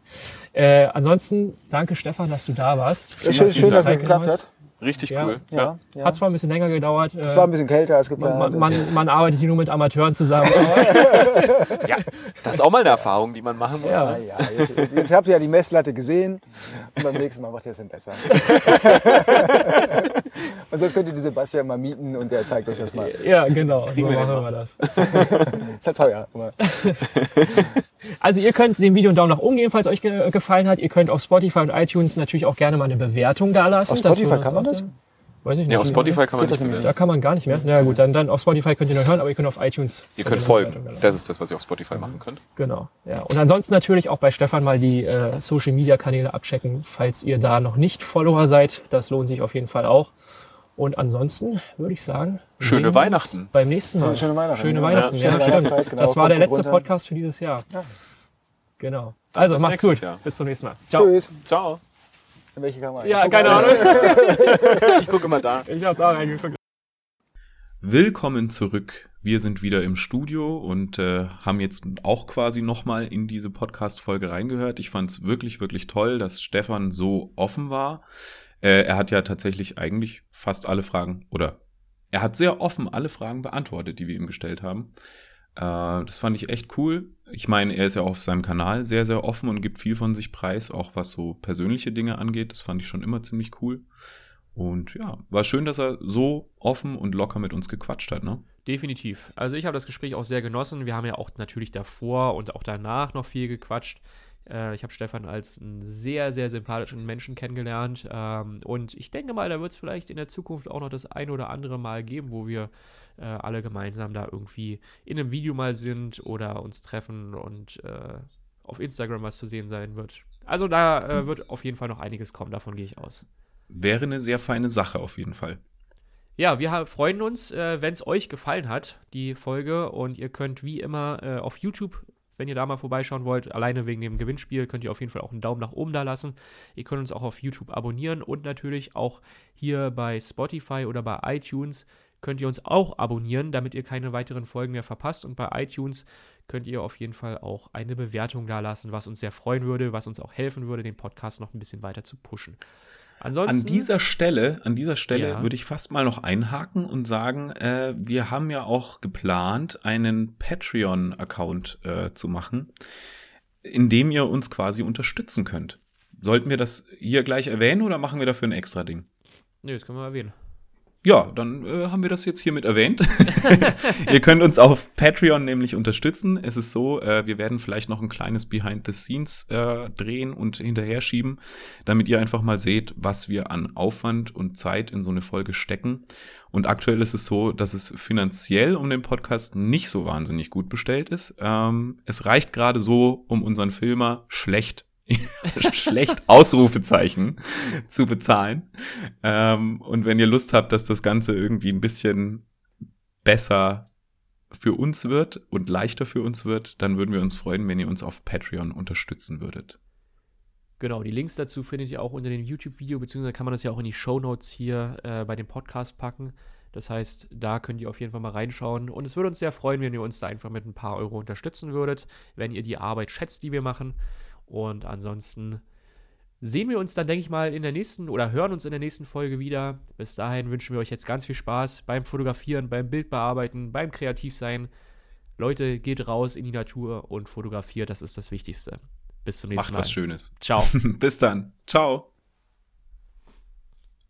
Äh, ansonsten, danke Stefan, dass du da warst. Schön, schön, schön dass es geklappt hat. Richtig Ja. cool. Ja, ja. Hat zwar ein bisschen länger gedauert. Es war ein bisschen kälter als man, geplant. man, man, man arbeitet hier nur mit Amateuren zusammen. <laughs> Ja, das ist auch mal eine Erfahrung, die man machen muss. ja, ja, jetzt, jetzt habt ihr ja die Messlatte gesehen und beim nächsten Mal macht ihr es dann besser. <laughs> und sonst könnt ihr den Sebastian mal mieten und der zeigt euch das mal. ja, genau, so machen wir das. <laughs> Ist ja teuer. Also ihr könnt dem Video einen Daumen nach oben geben, falls euch ge gefallen hat. Ihr könnt auf Spotify und iTunes natürlich auch gerne mal eine Bewertung da lassen. Auf Spotify kann man auch das? Weiß ich nicht. Ja, auf Spotify kann man nicht bewerten. Da kann man gar nicht mehr. Na ja, gut, dann, dann auf Spotify könnt ihr nur hören, aber ihr könnt auf iTunes. Ihr könnt eine folgen. Das ist das, was ihr auf Spotify machen könnt. Genau. Ja. Und ansonsten natürlich auch bei Stefan mal die äh, Social Media Kanäle abchecken, falls ihr da noch nicht Follower seid. Das lohnt sich auf jeden Fall auch. Und ansonsten würde ich sagen, Schöne sehen wir uns Weihnachten. Beim nächsten Mal. Schöne Weihnachten. Schöne Ja, Weihnachten. schöne Ja, stimmt. Weihnachtszeit, genau. Das war der letzte. Podcast für dieses Jahr. Genau. Dann Also macht's gut. Jahr. Bis zum nächsten Mal. Ciao. Tschüss. Ciao. In welche Kamera? Ja, keine Ahnung. Ich gucke mal da. Ich habe da reingeguckt. Willkommen zurück. Wir sind wieder im Studio und äh, haben jetzt auch quasi nochmal in diese Podcast-Folge reingehört. Ich fand es wirklich, wirklich toll, dass Stefan so offen war. Äh, er hat ja tatsächlich eigentlich fast alle Fragen oder er hat sehr offen alle Fragen beantwortet, die wir ihm gestellt haben. Äh, das fand ich echt cool. Ich meine, er ist ja auch auf seinem Kanal sehr, sehr offen und gibt viel von sich preis, auch was so persönliche Dinge angeht. Das fand ich schon immer ziemlich cool. Und ja, war schön, dass er so offen und locker mit uns gequatscht hat, ne? Definitiv. Also ich habe das Gespräch auch sehr genossen. Wir haben ja auch natürlich davor und auch danach noch viel gequatscht. Äh, ich habe Stefan als einen sehr, sehr sympathischen Menschen kennengelernt. Ähm, und ich denke mal, da wird es vielleicht in der Zukunft auch noch das ein oder andere Mal geben, wo wir äh, alle gemeinsam da irgendwie in einem Video mal sind oder uns treffen und äh, auf Instagram was zu sehen sein wird. Also da äh, wird auf jeden Fall noch einiges kommen, davon gehe ich aus. Wäre eine sehr feine Sache auf jeden Fall. Ja, wir freuen uns, äh, wenn es euch gefallen hat, die Folge. Und ihr könnt wie immer äh, auf YouTube, wenn ihr da mal vorbeischauen wollt, alleine wegen dem Gewinnspiel, könnt ihr auf jeden Fall auch einen Daumen nach oben da lassen. Ihr könnt uns auch auf YouTube abonnieren und natürlich auch hier bei Spotify oder bei iTunes könnt ihr uns auch abonnieren, damit ihr keine weiteren Folgen mehr verpasst. Und bei iTunes könnt ihr auf jeden Fall auch eine Bewertung da lassen, was uns sehr freuen würde, was uns auch helfen würde, den Podcast noch ein bisschen weiter zu pushen. Ansonsten, An dieser Stelle, an dieser Stelle Ja. würde ich fast mal noch einhaken und sagen, äh, wir haben ja auch geplant, einen Patreon-Account äh, zu machen, in dem ihr uns quasi unterstützen könnt. Sollten wir das hier gleich erwähnen oder machen wir dafür ein extra Ding? Nö, das können wir mal erwähnen. Ja, dann äh, haben wir das jetzt hiermit erwähnt. <laughs> Ihr könnt uns auf Patreon nämlich unterstützen. Es ist so, äh, wir werden vielleicht noch ein kleines Behind the Scenes äh, drehen und hinterher schieben, damit ihr einfach mal seht, was wir an Aufwand und Zeit in so eine Folge stecken. Und aktuell ist es so, dass es finanziell um den Podcast nicht so wahnsinnig gut bestellt ist. Ähm, es reicht gerade so, um unseren Filmer schlecht <laughs> schlecht Ausrufezeichen zu bezahlen. Ähm, und wenn ihr Lust habt, dass das Ganze irgendwie ein bisschen besser für uns wird und leichter für uns wird, dann würden wir uns freuen, wenn ihr uns auf Patreon unterstützen würdet. Genau, die Links dazu findet ihr auch unter dem YouTube-Video, beziehungsweise kann man das ja auch in die Shownotes hier äh, bei dem Podcast packen. Das heißt, da könnt ihr auf jeden Fall mal reinschauen. Und es würde uns sehr freuen, wenn ihr uns da einfach mit ein paar Euro unterstützen würdet, wenn ihr die Arbeit schätzt, die wir machen. Und ansonsten sehen wir uns dann, denke ich mal, in der nächsten oder hören uns in der nächsten Folge wieder. Bis dahin wünschen wir euch jetzt ganz viel Spaß beim Fotografieren, beim Bildbearbeiten, beim Kreativsein. Leute, geht raus in die Natur und fotografiert, das ist das Wichtigste. Bis zum nächsten Macht Mal. was Schönes. Ciao. <laughs> Bis dann. Ciao.